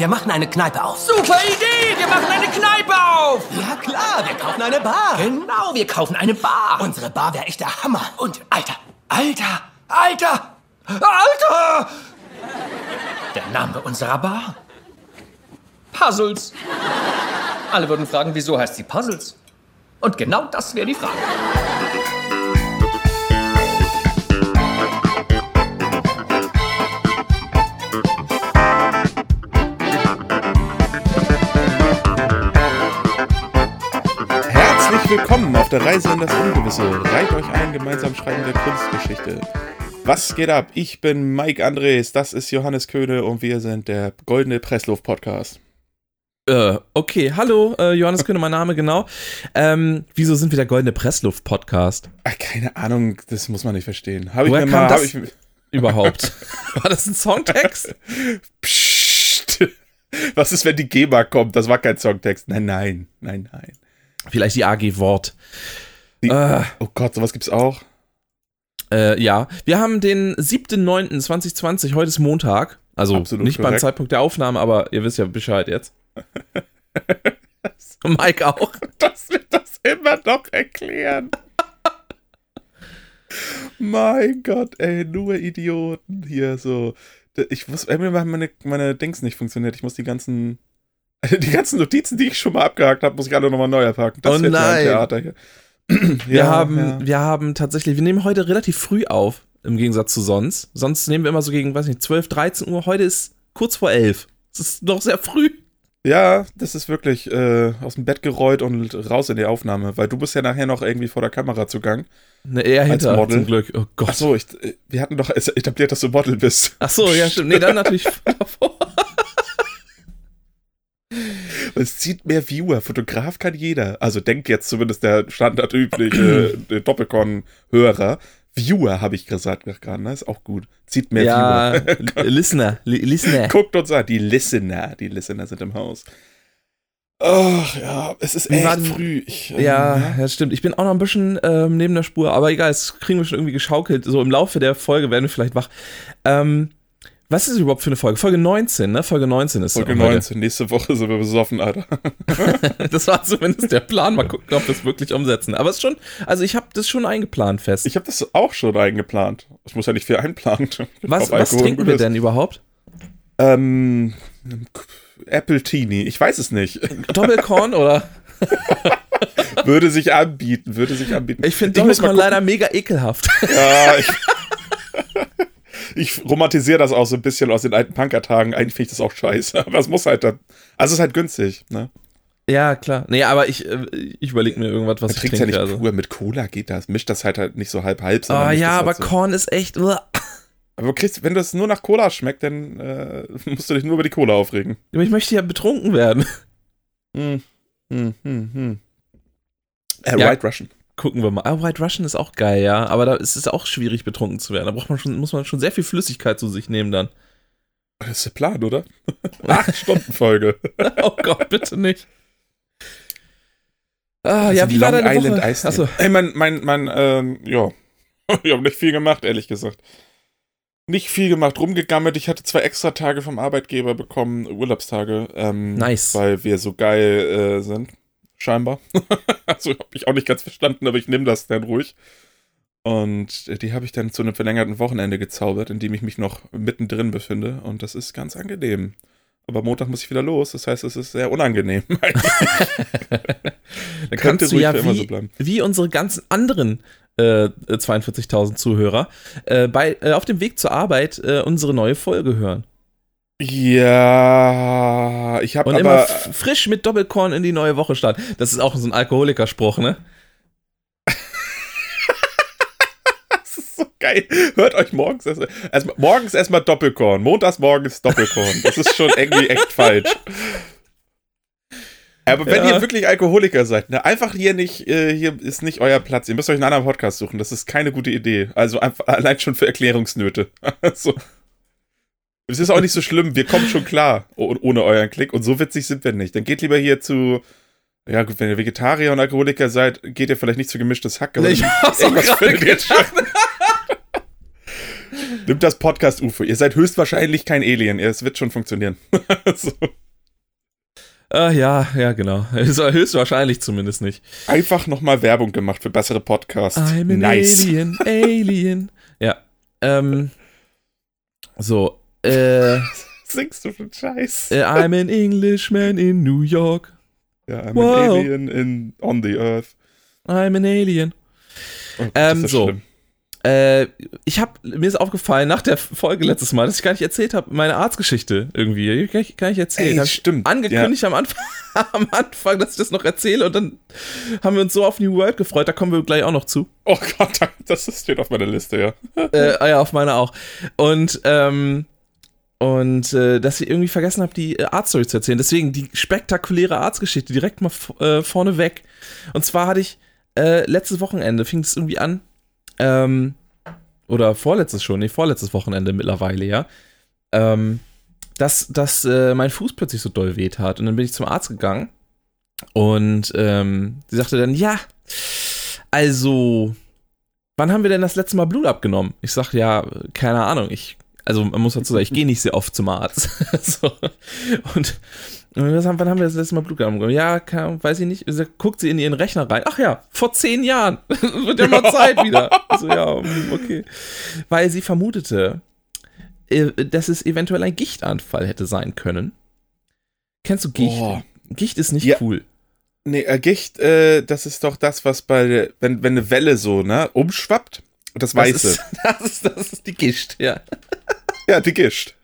Wir machen eine Kneipe auf. Super Idee! Wir machen eine Kneipe auf! Ja klar, wir kaufen eine Bar. Genau, wir kaufen eine Bar. Unsere Bar wäre echt der Hammer. Und, Alter, Alter, Alter, Alter! Der Name unserer Bar? Puzzles. Alle würden fragen, wieso heißt sie Puzzles? Und genau das wäre die Frage. Willkommen auf der Reise in das Ungewisse. Reiht euch ein, gemeinsam schreiben der Kunstgeschichte. Was geht ab? Ich bin Mike Andres, das ist Johannes Köhne und wir sind der Goldene Pressluft Podcast. Äh, okay, hallo, äh, Johannes Köhne, mein Name, genau. Ähm, wieso sind wir der Goldene Pressluft Podcast? Ach, keine Ahnung, das muss man nicht verstehen. Habe ich Woher mir kam mal. das ich, überhaupt? War das ein Songtext? Psst. Was ist, wenn die GEMA kommt? Das war kein Songtext. Nein, nein, nein, nein. Vielleicht die AG Wort. Die, Äh. Oh Gott, sowas gibt's auch. Äh, ja, wir haben den 7.9.2020, heute ist Montag. Also Absolut nicht beim korrekt. Zeitpunkt der Aufnahme, aber ihr wisst ja Bescheid jetzt. Mike auch. dass wir das immer noch erklären. mein Gott, ey, nur Idioten hier so. Ich muss, irgendwie haben meine, meine Dings nicht funktioniert. Ich muss die ganzen, die ganzen Notizen, die ich schon mal abgehakt habe, muss ich alle nochmal neu erpacken. Das Oh ja ein nein. Theater hier. Wir, Ja, haben, ja. wir haben tatsächlich, wir nehmen heute relativ früh auf, im Gegensatz zu sonst. Sonst nehmen wir immer so gegen, weiß nicht, 12, 13 Uhr. Heute ist kurz vor 11. Es ist noch sehr früh. Ja, das ist wirklich äh, aus dem Bett gerollt und raus in die Aufnahme, weil du bist ja nachher noch irgendwie vor der Kamera zugang. Ne, eher hinter, Model. zum Glück. Oh Gott. Ach so, ich, äh, wir hatten doch etabliert, dass du Model bist. Ach so, ja, stimmt. Nee, dann natürlich davor. Es zieht mehr Viewer. Fotograf kann jeder. Also denkt jetzt zumindest der standardübliche äh, Doppelcon-Hörer. Viewer habe ich gesagt gerade, ne? Ist auch gut. Zieht mehr Ja, Viewer. Listener, Li- Listener. Guckt uns an, die Listener. Die Listener sind im Haus. Ach ja, es ist echt war denn- früh. Ich, ähm, Ja, ja, stimmt. Ich bin auch noch ein bisschen ähm, neben der Spur, aber egal, das kriegen wir schon irgendwie geschaukelt. So im Laufe der Folge werden wir vielleicht wach. Ähm, was ist überhaupt für eine Folge? Folge 19, ne? Folge 19 ist Folge heute. 19. Nächste Woche sind wir besoffen, Alter. Das war zumindest der Plan. Mal gucken, ob wir es wirklich umsetzen. Aber es ist schon, also ich habe das schon eingeplant fest. Ich habe das auch schon eingeplant. Ich muss ja nicht viel einplanen. was was trinken wir denn überhaupt? Ähm, Apple Teenie. Ich weiß es nicht. Doppelkorn oder? würde sich anbieten, würde sich anbieten. Ich finde Doppelkorn leider mega ekelhaft. Ja, ich, ich romantisiere das auch so ein bisschen aus den alten Punkertagen. Eigentlich finde ich das auch scheiße, aber es muss halt dann. Also es ist halt günstig, ne? ja, klar. Nee, aber ich, äh, ich überlege mir irgendwas, was Man ich trinkt ja trinke. nicht also. pur, mit Cola geht das. Mischt das halt halt nicht so halb halb. sondern Ah mischt ja, halt aber so. Korn ist echt. Aber kriegst, wenn das nur nach Cola schmeckt, dann äh, musst du dich nur über die Cola aufregen. Aber ich möchte ja betrunken werden. Hm. Hm, hm, hm. Äh, Ja. White Russian. Gucken wir mal. Ah, White Russian ist auch geil, ja. Aber da ist es auch schwierig, betrunken zu werden. Da braucht man schon, muss man schon sehr viel Flüssigkeit zu sich nehmen dann. Das ist der Plan, oder? Acht Stunden Folge. oh Gott, bitte nicht. Ah, Das ja, wie war Long deine Island Woche? Ice Achso, Ey, mein, mein, mein, ähm, ja. Ich habe nicht viel gemacht, ehrlich gesagt. Nicht viel gemacht, rumgegammelt. Ich hatte zwei extra Tage vom Arbeitgeber bekommen, Urlaubstage. Ähm, Nice. Weil wir so geil äh, sind. Scheinbar. also habe ich auch nicht ganz verstanden, aber ich nehme das dann ruhig. Und äh, die habe ich dann zu einem verlängerten Wochenende gezaubert, in dem ich mich noch mittendrin befinde. Und das ist ganz angenehm. Aber Montag muss ich wieder los, das heißt, es ist sehr unangenehm. da kannst du ja für immer wie, so bleiben. wie unsere ganzen anderen äh, 42.000 Zuhörer äh, bei, äh, auf dem Weg zur Arbeit äh, unsere neue Folge hören. Ja, ich habe Und immer aber. f- frisch mit Doppelkorn in die neue Woche starten. Das ist auch so ein Alkoholikerspruch, ne? Das ist so geil. Hört euch morgens erst, erst morgens erstmal Doppelkorn. Montags morgens Doppelkorn. Das ist schon irgendwie echt falsch. Aber wenn Ja. ihr wirklich Alkoholiker seid, ne, einfach hier nicht, äh, hier ist nicht euer Platz. Ihr müsst euch einen anderen Podcast suchen. Das ist keine gute Idee. Also einfach, allein schon für Erklärungsnöte. so. Es ist auch nicht so schlimm. Wir kommen schon klar oh- ohne euren Klick. Und so witzig sind wir nicht. Dann geht lieber hier zu. Ja, gut, wenn ihr Vegetarier und Alkoholiker seid, geht ihr vielleicht nicht zu gemischtes Hack. Aber Ich hab's auch gerade schon. Nimmt das Podcast-UFO. Ihr seid höchstwahrscheinlich kein Alien. Es wird schon funktionieren. so. Äh, ja, ja, genau. Höchstwahrscheinlich zumindest nicht. Einfach nochmal Werbung gemacht für bessere Podcasts. I'm an nice. Alien, Alien. Ja. Ähm. So. Äh, Singst du für Scheiß? äh, I'm an Englishman in New York. Ja, I'm Wow. an Alien in, on the Earth. I'm an Alien. Oh Gott, Ähm, so. schlimm. Äh, ich hab, mir ist aufgefallen nach der Folge letztes Mal, dass ich gar nicht erzählt habe, meine Arztgeschichte irgendwie. Kann ich, kann ich erzählen. Ey, stimmt, Angekündigt am, Anfang, am Anfang, dass ich das noch erzähle und dann haben wir uns so auf New World gefreut, da kommen wir gleich auch noch zu. Oh Gott, das steht auf meiner Liste, ja. äh, ah ja, auf meiner auch. Und, ähm, und äh, dass ich irgendwie vergessen habe, die äh, Arztstory zu erzählen. Deswegen die spektakuläre Arztgeschichte direkt mal äh, vorne weg. Und zwar hatte ich äh, letztes Wochenende, fing es irgendwie an, ähm, oder vorletztes schon, nee, vorletztes Wochenende mittlerweile, ja, ähm, dass, dass äh, mein Fuß plötzlich so doll weh tat. Und dann bin ich zum Arzt gegangen und ähm, sie sagte dann, ja, also, wann haben wir denn das letzte Mal Blut abgenommen? Ich sag, ja, keine Ahnung, ich, also man muss dazu sagen, ich gehe nicht sehr oft zum Arzt. so. Und und was haben, wann haben wir das letzte Mal Blut abgenommen? Ja, kann, weiß ich nicht. Sie guckt sie in ihren Rechner rein. Ach ja, vor zehn Jahren. Wird ja mal Zeit wieder. So, ja, mm, okay. Weil sie vermutete, äh, dass es eventuell ein Gichtanfall hätte sein können. Kennst du Gicht? Boah. Gicht ist nicht Ja. cool. Nee, äh, Gicht, äh, das ist doch das, was bei, wenn, wenn eine Welle so, ne, umschwappt. Das Das Weiße. ist, das, ist, das ist die Gicht, ja. Ja, die Gischt.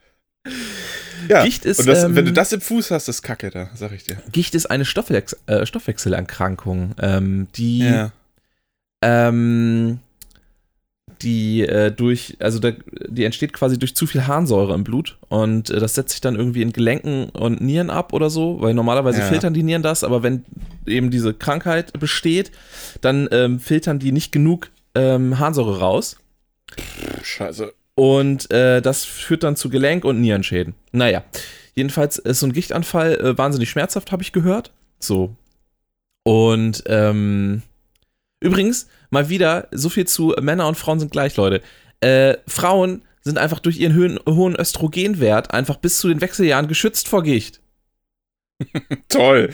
Ja, Gicht ist, und das, ähm, wenn du das im Fuß hast, ist Kacke da, sag ich dir. Gicht ist eine Stoffwex äh, Stoffwechselerkrankung, ähm, die, Ja. ähm, die äh, durch, also da, die entsteht quasi durch zu viel Harnsäure im Blut und äh, das setzt sich dann irgendwie in Gelenken und Nieren ab oder so, weil normalerweise Ja. filtern die Nieren das, aber wenn eben diese Krankheit besteht, dann ähm, filtern die nicht genug ähm, Harnsäure raus Scheiße. und äh, das führt dann zu Gelenk- und Nierenschäden. Naja, jedenfalls ist so ein Gichtanfall äh, wahnsinnig schmerzhaft, habe ich gehört. So. Und ähm, übrigens, mal wieder, so viel zu Männer und Frauen sind gleich, Leute. Äh, Frauen sind einfach durch ihren hohen Östrogenwert einfach bis zu den Wechseljahren geschützt vor Gicht. Toll.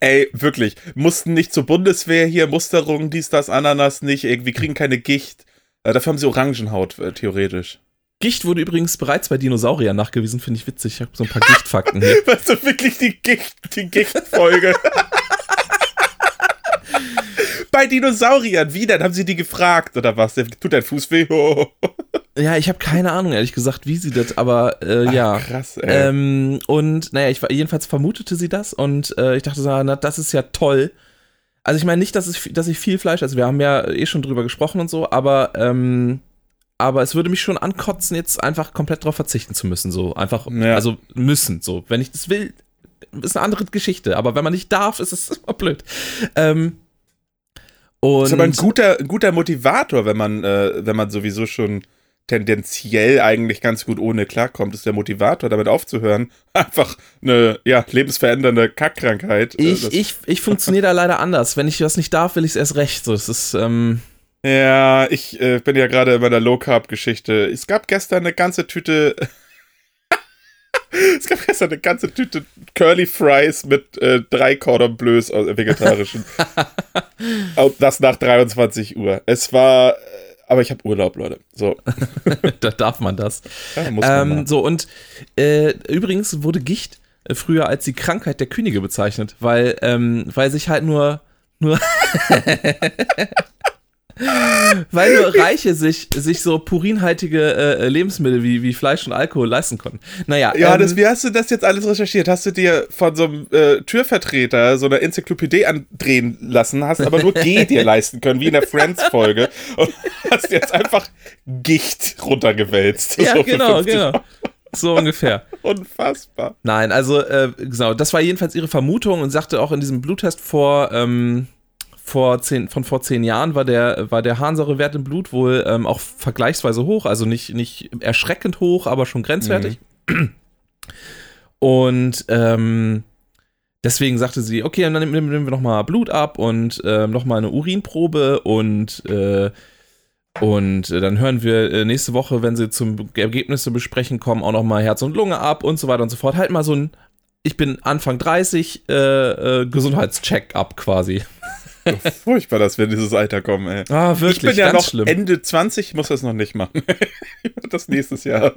Ey, wirklich. Mussten nicht zur Bundeswehr hier, Musterung, dies, das, Ananas nicht, irgendwie kriegen keine Gicht. Äh, dafür haben sie Orangenhaut, äh, theoretisch. Gicht wurde übrigens bereits bei Dinosauriern nachgewiesen, finde ich witzig. Ich habe so ein paar Gichtfakten hier. Weißt du, wirklich die Gicht, die Gichtfolge. Bei Dinosauriern, wie denn? Haben sie die gefragt oder was? Tut dein Fuß weh? Ja, ich habe keine Ahnung, ehrlich gesagt, wie sie das, aber äh, ja. Krass, ey. Ähm, und naja, ich war, jedenfalls vermutete sie das und äh, ich dachte so, na, das ist ja toll. Also ich meine nicht, dass, es, dass ich viel Fleisch, also wir haben ja eh schon drüber gesprochen und so, aber, ähm, aber es würde mich schon ankotzen, jetzt einfach komplett drauf verzichten zu müssen, so einfach, Ja. also müssen, so. Wenn ich das will, ist eine andere Geschichte, aber wenn man nicht darf, ist es immer blöd. Ähm, und ist aber ein guter, guter Motivator, wenn man, äh, wenn man sowieso schon tendenziell eigentlich ganz gut ohne klarkommt, ist der Motivator, damit aufzuhören. Einfach eine, ja, lebensverändernde Kackkrankheit. Äh, ich, ich, ich funktioniere da leider anders. Wenn ich das nicht darf, will ich es erst recht. So, es ist, ähm, Ja, ich äh, bin ja gerade in meiner Low Carb Geschichte. Es gab gestern eine ganze Tüte. es gab gestern eine ganze Tüte Curly Fries mit äh, drei Cordon Bleus aus äh, vegetarischen. Und das nach 23 Uhr. Es war, aber ich habe Urlaub, Leute. So, da darf man das. ja, muss man Ähm, so, und äh, übrigens wurde Gicht äh, früher als die Krankheit der Könige bezeichnet, weil, ähm, weil sich halt nur, nur weil nur Reiche sich, sich so purinhaltige äh, Lebensmittel wie, wie Fleisch und Alkohol leisten konnten. Naja, Ja, ähm, das, wie hast du das jetzt alles recherchiert? Hast du dir von so einem äh, Türvertreter so eine Enzyklopädie andrehen lassen, hast aber nur G dir leisten können, wie in der Friends-Folge und hast jetzt einfach Gicht runtergewälzt. ja, So genau, 50 genau. So ungefähr. Unfassbar. Nein, also, äh, genau, das war jedenfalls ihre Vermutung und sagte auch in diesem Bluttest vor, ähm, vor zehn, von vor zehn Jahren war der, war der Harnsäurewert im Blut wohl ähm, auch vergleichsweise hoch, also nicht, nicht erschreckend hoch, aber schon grenzwertig. Und ähm, deswegen sagte sie, okay, dann nehmen, wir nochmal Blut ab und ähm, nochmal eine Urinprobe und äh, Und dann hören wir äh, nächste Woche, wenn sie zum Ergebnisse besprechen kommen, auch nochmal Herz und Lunge ab und so weiter und so fort. Halt mal so ein, ich bin Anfang 30, äh, äh, Gesundheitscheck-up quasi. So furchtbar, dass wir in dieses Alter kommen, ey. Ah, wirklich, ich bin ja noch schlimm. Ende 20, ich muss das noch nicht machen. Das nächstes Jahr.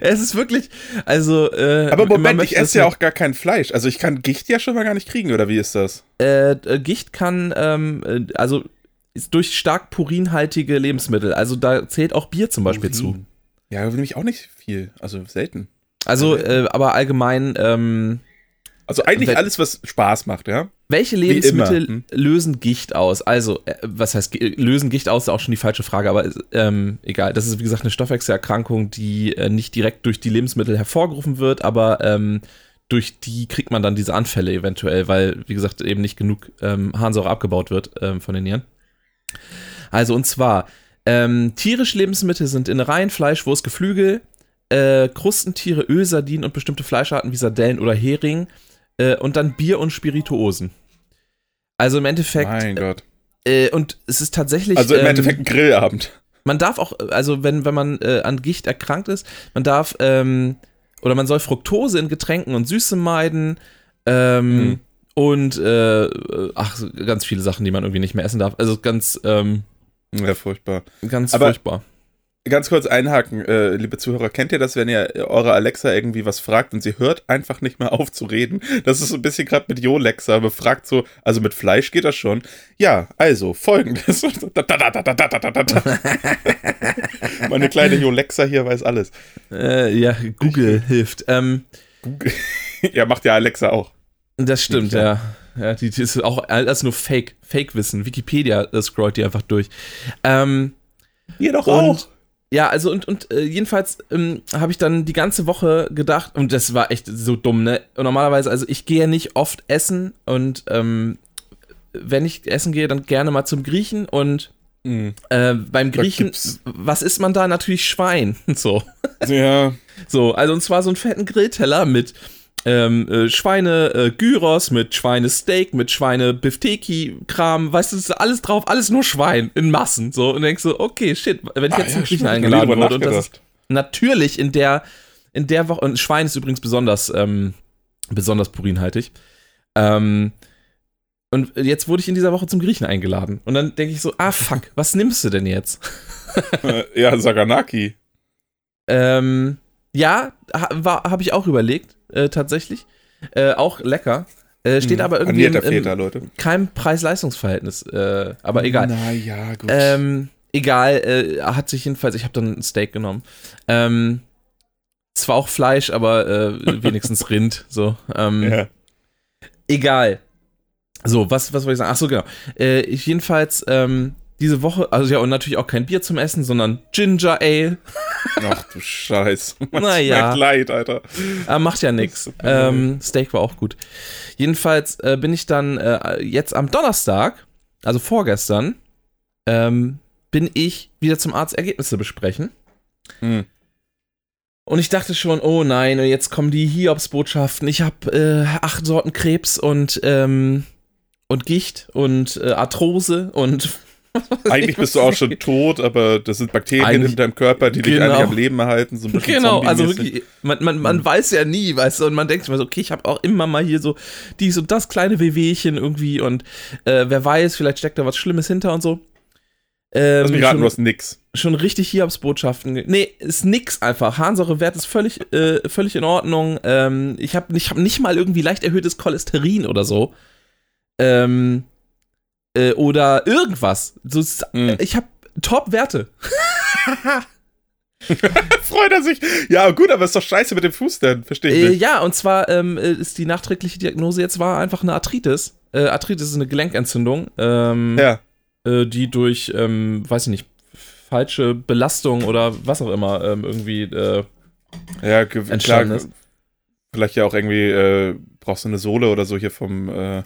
Es ist wirklich, also. Äh, Aber Moment, ich esse ja auch gar kein Fleisch. Also ich kann Gicht ja schon mal gar nicht kriegen, oder wie ist das? Äh, äh, Gicht kann, ähm, äh, also durch stark purinhaltige Lebensmittel. Also da zählt auch Bier zum Beispiel zu. Urin. Ja, nämlich auch nicht viel. Also selten. Also, äh, aber allgemein, ähm, Also eigentlich alles, was Spaß macht, ja? Welche Lebensmittel hm? lösen Gicht aus? Also, äh, was heißt, lösen Gicht aus, ist auch schon die falsche Frage, aber ähm, egal. Das ist, wie gesagt, eine Stoffwechselerkrankung, die äh, nicht direkt durch die Lebensmittel hervorgerufen wird, aber ähm, durch die kriegt man dann diese Anfälle eventuell, weil, wie gesagt, eben nicht genug ähm, Harnsäure abgebaut wird ähm, von den Nieren. Also, und zwar, ähm, tierische Lebensmittel sind Innereien, Fleisch, Wurst, Geflügel, äh, Krustentiere, Öl, Sardinen und bestimmte Fleischarten wie Sardellen oder Hering äh, und dann Bier und Spirituosen. Also im Endeffekt, Mein Gott. äh, und es ist tatsächlich. Also im ähm, Endeffekt ein Grillabend. man darf auch, also wenn, wenn man äh, an Gicht erkrankt ist, man darf, ähm, oder man soll Fructose in Getränken und Süße meiden, ähm, Mhm. und, äh, ach, so ganz viele Sachen, die man irgendwie nicht mehr essen darf. Also ganz, ähm, Ja, furchtbar. ganz Aber- furchtbar. Ganz kurz einhaken, äh, liebe Zuhörer, kennt ihr das, wenn ihr eure Alexa irgendwie was fragt und sie hört einfach nicht mehr auf zu reden? Das ist so ein bisschen gerade mit Jolexa, befragt so, also mit Fleisch geht das schon. Ja, also folgendes. Meine kleine Jolexa hier weiß alles. Äh, ja, Google hilft. Ähm, Ja, macht ja Alexa auch. Das stimmt, Ja. ja. Ja, die, die ist auch alles nur Fake, Fake-Wissen. Wikipedia äh, scrollt die einfach durch. Ähm, Ihr doch Und- ja, also und, und äh, jedenfalls ähm, habe ich dann die ganze Woche gedacht, und das war echt so dumm, ne? Und normalerweise, also ich gehe ja nicht oft essen und ähm, wenn ich essen gehe, dann gerne mal zum Griechen und Mhm. äh, beim Griechen, was isst man da? Natürlich Schwein. So. Ja, So, also und zwar so einen fetten Grillteller mit ähm, äh, Schweine äh, Gyros, mit Schweinesteak, mit Schweine Bifteki Kram, weißt du, ist alles drauf, alles nur Schwein in Massen, so und denkst so, okay, shit, wenn ich Ah, jetzt ja, zum Griechen stimmt, hab ich eingeladen wurde und das ist natürlich in der in der Woche und Schwein ist übrigens besonders ähm, besonders purinhaltig. Ähm, und jetzt wurde ich in dieser Woche zum Griechen eingeladen und dann denke ich so, ah fuck, was nimmst du denn jetzt? ja, Saganaki. Ähm, ja, ha, habe ich auch überlegt, äh, tatsächlich. Äh, auch lecker. Äh, steht Mhm. aber irgendwie im, Väter, im Leute. keinem Preis-Leistungs-Verhältnis. Äh, aber egal. Naja, gut. Ähm, egal, äh, hat sich jedenfalls, ich habe dann ein Steak genommen. Ähm, zwar auch Fleisch, aber äh, wenigstens Rind. So. Ähm, ja. Egal. So, was, was wollte ich sagen? Ach so, genau. Äh, ich jedenfalls ähm, diese Woche, also ja, und natürlich auch kein Bier zum Essen, sondern Ginger Ale. Ach du Scheiß. Naja. Mir leid, Alter. Ah, macht ja nix. Ähm, Steak war auch gut. Jedenfalls äh, bin ich dann äh, jetzt am Donnerstag, also vorgestern, ähm, bin ich wieder zum Arzt Ergebnisse besprechen. Hm. Und ich dachte schon, oh nein, jetzt kommen die Hiobsbotschaften. Ich habe äh, acht Sorten Krebs und, ähm, und Gicht und äh, Arthrose und Eigentlich bist du auch schon tot, aber das sind Bakterien Eigentlich- in deinem Körper, die dich Genau. eigentlich am Leben erhalten. So Genau, also wirklich, man, man, man weiß ja nie, weißt du, und man denkt sich mal so, okay, ich habe auch immer mal hier so dies und das kleine Wehwehchen irgendwie und äh, wer weiß, vielleicht steckt da was Schlimmes hinter und so. Ähm, Lass mich raten, schon, du hast nix. schon richtig Hiobsbotschaften. ge- Nee, ist nix einfach. Harnsäurewert ist völlig, äh, völlig in Ordnung. Ähm, ich habe ich hab nicht mal irgendwie leicht erhöhtes Cholesterin oder so. Ähm, äh, oder irgendwas. So, ist- Hm. Ich habe Top-Werte. Freut er sich. Ja, gut, aber ist doch scheiße mit dem Fuß denn. Verstehe ich Äh, nicht. ja, und zwar ähm, äh, ist die nachträgliche Diagnose jetzt war einfach eine Arthritis. Äh, Arthritis ist eine Gelenkentzündung, ähm, Ja. äh, die durch, ähm, weiß ich nicht, falsche Belastung oder was auch immer ähm, irgendwie. Äh, Ja, ge- klar. entstanden ist. Vielleicht ja auch irgendwie, äh, brauchst du eine Sohle oder so hier vom, äh,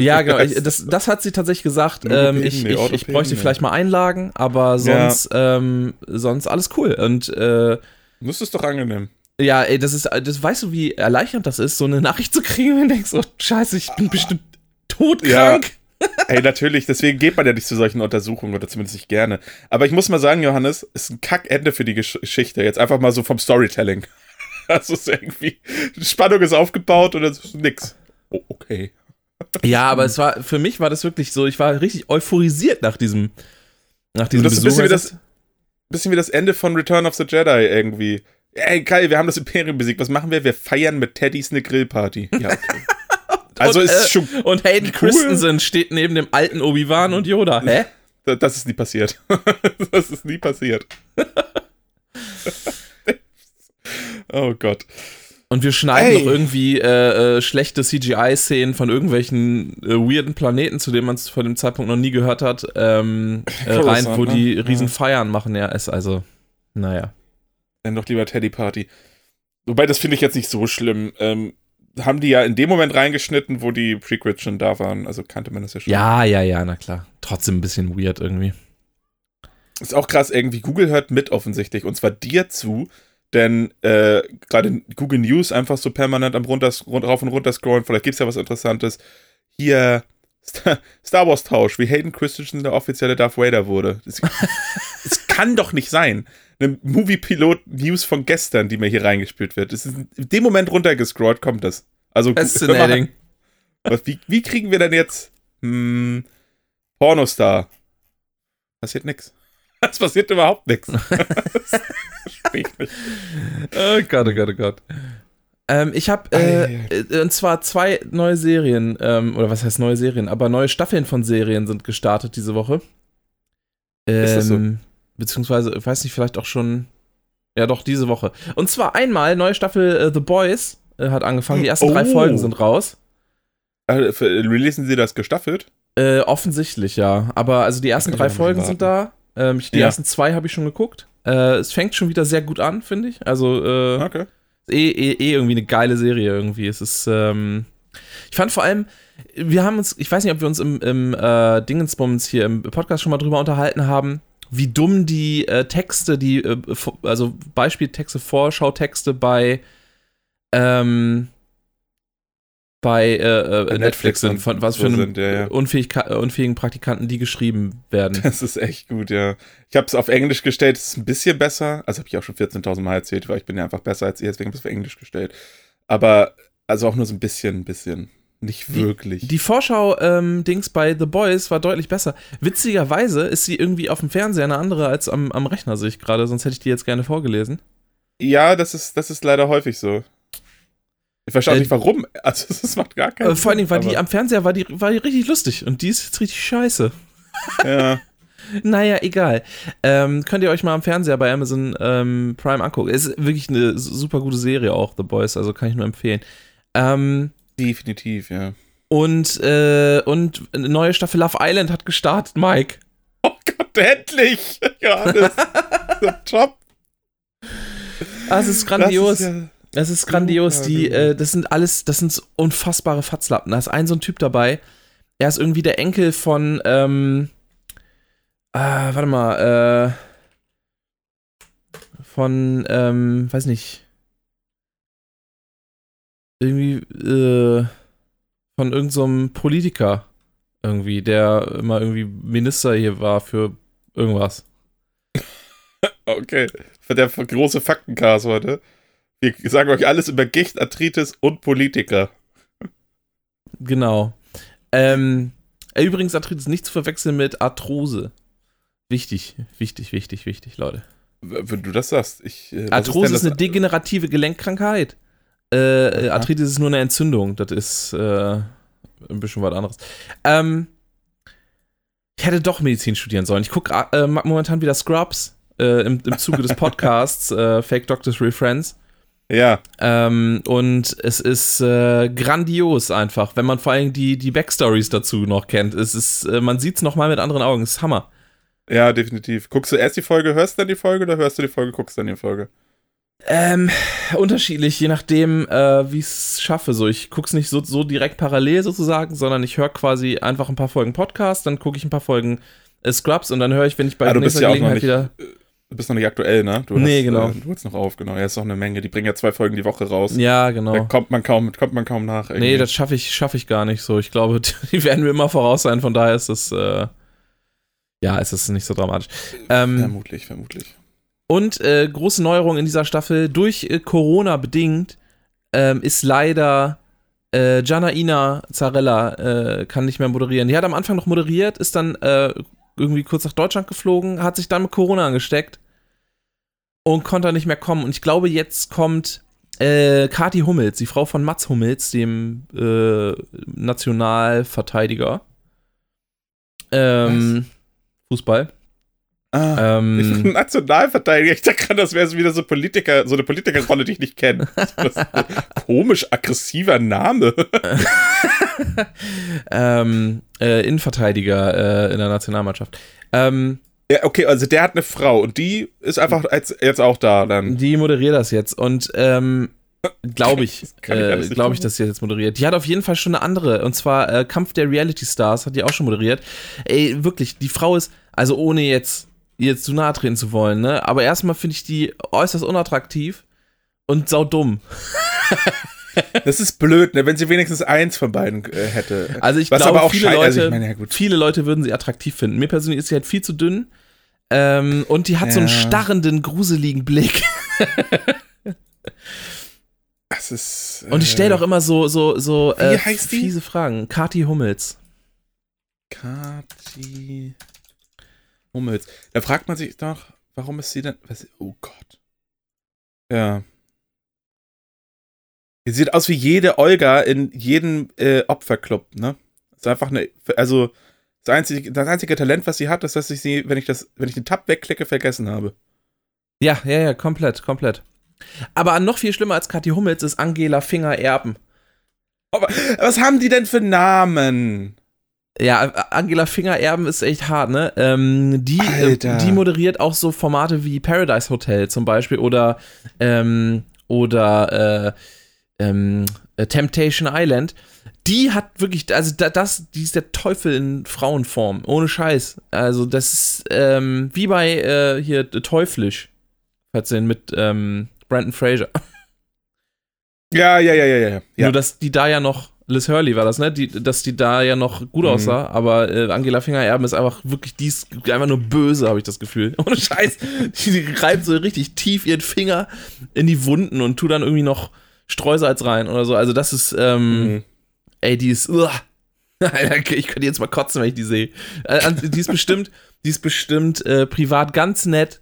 ja, genau. Ich, das, das hat sie tatsächlich gesagt. Ähm, ich, ich, ich bräuchte vielleicht mal Einlagen, aber sonst, ähm, sonst alles cool. Und äh, das ist doch angenehm. ja, ey, das ist, das weißt du, wie erleichternd das ist, so eine Nachricht zu kriegen, wenn du denkst, oh, scheiße, ich bin bestimmt todkrank. Ey, natürlich, deswegen geht man ja nicht zu solchen Untersuchungen oder zumindest nicht gerne. Aber ich muss mal sagen, Johannes, ist ein Kackende für die Gesch Geschichte. Jetzt einfach mal so vom Storytelling. Also ist irgendwie, die Spannung ist aufgebaut und es ist nix. Oh, okay. Ja, aber es war, für mich war das wirklich so, ich war richtig euphorisiert nach diesem, nach diesem das ist ein bisschen wie Besuch. das, bisschen wie das Ende von Return of the Jedi irgendwie. Ey, geil, wir haben das Imperium besiegt. Was machen wir? Wir feiern mit Teddys eine Grillparty. Ja, okay. Also und, ist äh, schon. Und Hayden cool. Christensen steht neben dem alten Obi-Wan und Yoda. Hä? Das ist nie passiert. das ist nie passiert. oh Gott. Und wir schneiden Ey. noch irgendwie äh, äh, schlechte CGI-Szenen von irgendwelchen äh, weirden Planeten, zu denen man es vor dem Zeitpunkt noch nie gehört hat, ähm, äh, rein, wo ne? die riesen Ja. Feiern machen. Ja, ist also, naja. Dann doch lieber Teddy Party. Wobei, das finde ich jetzt nicht so schlimm. Ähm, haben die ja in dem Moment reingeschnitten, wo die Prequels schon da waren. Also kannte man das ja schon. Ja, ja, ja, na klar. Trotzdem ein bisschen weird irgendwie. Ist auch krass, irgendwie Google hört mit offensichtlich. Und zwar dir zu. Denn äh, gerade Google News einfach so permanent am runter, rund, rauf und runter scrollen. Vielleicht gibt es ja was Interessantes. Hier Star, Wars Tausch, wie Hayden Christensen der offizielle Darth Vader wurde. Das, das kann doch nicht sein. Eine Movie-Pilot-News von gestern, die mir hier reingespielt wird. Das ist in dem Moment runtergescrollt, kommt das. Also, Fascinating. Was, wie, wie kriegen wir denn jetzt hm, Pornostar? Passiert nix. Es passiert überhaupt nichts. Oh Gott, oh Gott, oh Gott. Ähm, ich habe äh, äh, und zwar zwei neue Serien, ähm, oder was heißt neue Serien, aber neue Staffeln von Serien sind gestartet diese Woche. Ähm, Ist das so? Beziehungsweise, ich weiß nicht, vielleicht auch schon, ja doch, diese Woche. Und zwar einmal, neue Staffel äh, The Boys äh, hat angefangen, die ersten drei Oh. Folgen sind raus. Für- Releasen sie das gestaffelt? Äh, offensichtlich, ja. Aber also die ersten drei Folgen sind da. Ähm, die Ja. ersten zwei habe ich schon geguckt. Äh, es fängt schon wieder sehr gut an, finde ich. Also, äh, Okay. eh, eh, eh irgendwie eine geile Serie irgendwie. Es ist, ähm, ich fand vor allem, wir haben uns, ich weiß nicht, ob wir uns im, im äh, Dingensbums hier im Podcast schon mal drüber unterhalten haben, wie dumm die äh, Texte, die, äh, also Beispieltexte, Vorschautexte bei, ähm, bei, äh, äh, Bei Netflix sind, von was so für einem sind, ja, ja. Äh, unfähigen Praktikanten die geschrieben werden. Das ist echt gut, ja. Ich habe es auf Englisch gestellt, es ist ein bisschen besser. Also habe ich auch schon 14.000 Mal erzählt, weil ich bin ja einfach besser als ihr, deswegen habe ich es auf Englisch gestellt. Aber, also auch nur so ein bisschen, ein bisschen. Nicht wirklich. Die Vorschau-Dings bei The Boys war deutlich besser. Witzigerweise ist sie irgendwie auf dem Fernseher eine andere als am, am Rechner, sehe ich gerade, sonst hätte ich die jetzt gerne vorgelesen. ja, das ist, das ist leider häufig so. Ich verstehe auch Äh, nicht warum. Also, das macht gar keinen Äh, vor allen Dingen war die am Fernseher war die, war die richtig lustig und die ist jetzt richtig scheiße. Ja. Naja, egal. Ähm, könnt ihr euch mal am Fernseher bei Amazon ähm, Prime angucken. Es ist wirklich eine super gute Serie auch, The Boys, also kann ich nur empfehlen. Ähm, Definitiv, ja. und, äh, und eine neue Staffel Love Island hat gestartet, Mike. Oh Gott, endlich! Johannes, Job. Ah, es ist grandios. Das ist ja, Es ist grandios. Die, äh, das sind alles, das sind unfassbare Fatzlappen. Da ist ein so ein Typ dabei. Er ist irgendwie der Enkel von, ähm, ah, warte mal, äh, von, ähm, weiß nicht, irgendwie, äh, von irgendeinem so Politiker irgendwie, der immer irgendwie Minister hier war für irgendwas. okay. Für der große Faktencast heute. Wir sagen euch alles über Gicht, Arthritis und Politiker. Genau. Ähm, äh, übrigens, Arthritis nicht zu verwechseln mit Arthrose. Wichtig, wichtig, wichtig, wichtig, Leute. Wenn du das sagst. Ich, äh, Arthrose denn ist, eine degenerative Gelenkkrankheit. Äh, äh. Arthritis ist nur eine Entzündung. Das ist äh, ein bisschen was anderes. Ähm, ich hätte doch Medizin studieren sollen. Ich gucke äh, momentan wieder Scrubs im, im Zuge des Podcasts Fake Doctors Real Friends. Ja, Ähm, und es ist äh, grandios einfach, wenn man vor allem die, die Backstories dazu noch kennt. Es ist, äh, man sieht es nochmal mit anderen Augen. Es ist Hammer. ja, definitiv. Guckst du erst die Folge, hörst dann die Folge oder hörst du die Folge, guckst dann die Folge? Ähm, unterschiedlich, je nachdem, äh, wie ich es schaffe. So, ich gucke es nicht so, so direkt parallel sozusagen, sondern ich höre quasi einfach ein paar Folgen Podcast, dann gucke ich ein paar Folgen äh, Scrubs und dann höre ich, wenn ich bei Ah, du nächster bist ja Gelegenheit nicht- wieder. Du bist noch nicht aktuell, ne? Du Nee, hast, genau. Äh, du hast noch auf, genau. Ja, ist noch eine Menge. Die bringen ja zwei Folgen die Woche raus. Ja, Da genau. kommt man kaum, kommt man kaum nach. Nee, irgendwie. das schaffe ich, schaff ich gar nicht so. Ich glaube, die werden mir immer voraus sein, von daher ist es, äh, ja, es ist nicht so dramatisch. Ähm, Vermutlich, vermutlich. Und äh, große Neuerung in dieser Staffel, durch äh, Corona bedingt, ähm, ist leider äh, Janaina Zarella äh, kann nicht mehr moderieren. Die hat am Anfang noch moderiert, ist dann äh, irgendwie kurz nach Deutschland geflogen, hat sich dann mit Corona angesteckt und konnte dann nicht mehr kommen. Und ich glaube, jetzt kommt äh, Kati Hummels, die Frau von Mats Hummels, dem äh, Nationalverteidiger. Ähm, Fußball. Ah, ich Ähm, bin Nationalverteidiger. Ich dachte gerade, das wäre so wieder so Politiker, so eine Politikerrolle, die ich nicht kenne. Ein Komisch aggressiver Name. ähm, äh, Innenverteidiger äh, in der Nationalmannschaft. Ähm, Ja, okay, also der hat eine Frau und die ist einfach als, jetzt auch da dann. die moderiert das jetzt und ähm, glaube ich, äh, glaube ich, dass sie jetzt moderiert. Die hat auf jeden Fall schon eine andere und zwar äh, Kampf der Reality Stars hat die auch schon moderiert. Ey, wirklich, die Frau ist, also ohne jetzt ihr zu nahe treten zu wollen, ne, aber erstmal finde ich die äußerst unattraktiv und saudumm. Das ist blöd, ne, wenn sie wenigstens eins von beiden äh, hätte. Also ich Was glaube, aber auch viele Leute, also ich meine, ja viele Leute würden sie attraktiv finden. Mir persönlich ist sie halt viel zu dünn. Ähm, und die hat so einen Ja. starrenden, gruseligen Blick. Das ist. Und ich stelle äh, doch immer so, so, so Wie äh, fiese Fragen. Kati Hummels. Kati Hummels. Da fragt man sich doch, warum ist sie denn. Was, oh Gott. Ja. Sie sieht aus wie jede Olga in jedem äh, Opferclub, ne? Ist einfach eine. Also, das einzige, das einzige Talent, was sie hat, ist, dass ich sie, wenn ich das, wenn ich den Tab wegklicke, vergessen habe. Ja, ja, ja, komplett, komplett. Aber noch viel schlimmer als Kathi Hummels ist Angela Finger-Erben. Aber was haben die denn für Namen? Ja, Angela Finger-Erben ist echt hart, ne? Ähm, die, äh, die moderiert auch so Formate wie Paradise Hotel zum Beispiel oder, ähm, oder äh, ähm, äh, Temptation Island. Die hat wirklich, also da, das, die ist der Teufel in Frauenform, ohne Scheiß. Also das ist ähm, wie bei äh, hier Teuflisch, falls den mit ähm, Brandon Fraser. Ja, ja, ja, ja, ja. ja. Nur, dass die da ja noch, Liz Hurley war das, ne? Die, dass die da ja noch gut Mhm. aussah, aber äh, Angela Finger-Erben ist einfach wirklich, die ist einfach nur böse, habe ich das Gefühl. Ohne Scheiß. Die, die reibt so richtig tief ihren Finger in die Wunden und tut dann irgendwie noch Streusalz rein oder so. Also, das ist, ähm, Mhm. ey, die ist, uah. Ich könnte jetzt mal kotzen, wenn ich die sehe. Äh, die ist bestimmt, die ist bestimmt äh, privat ganz nett,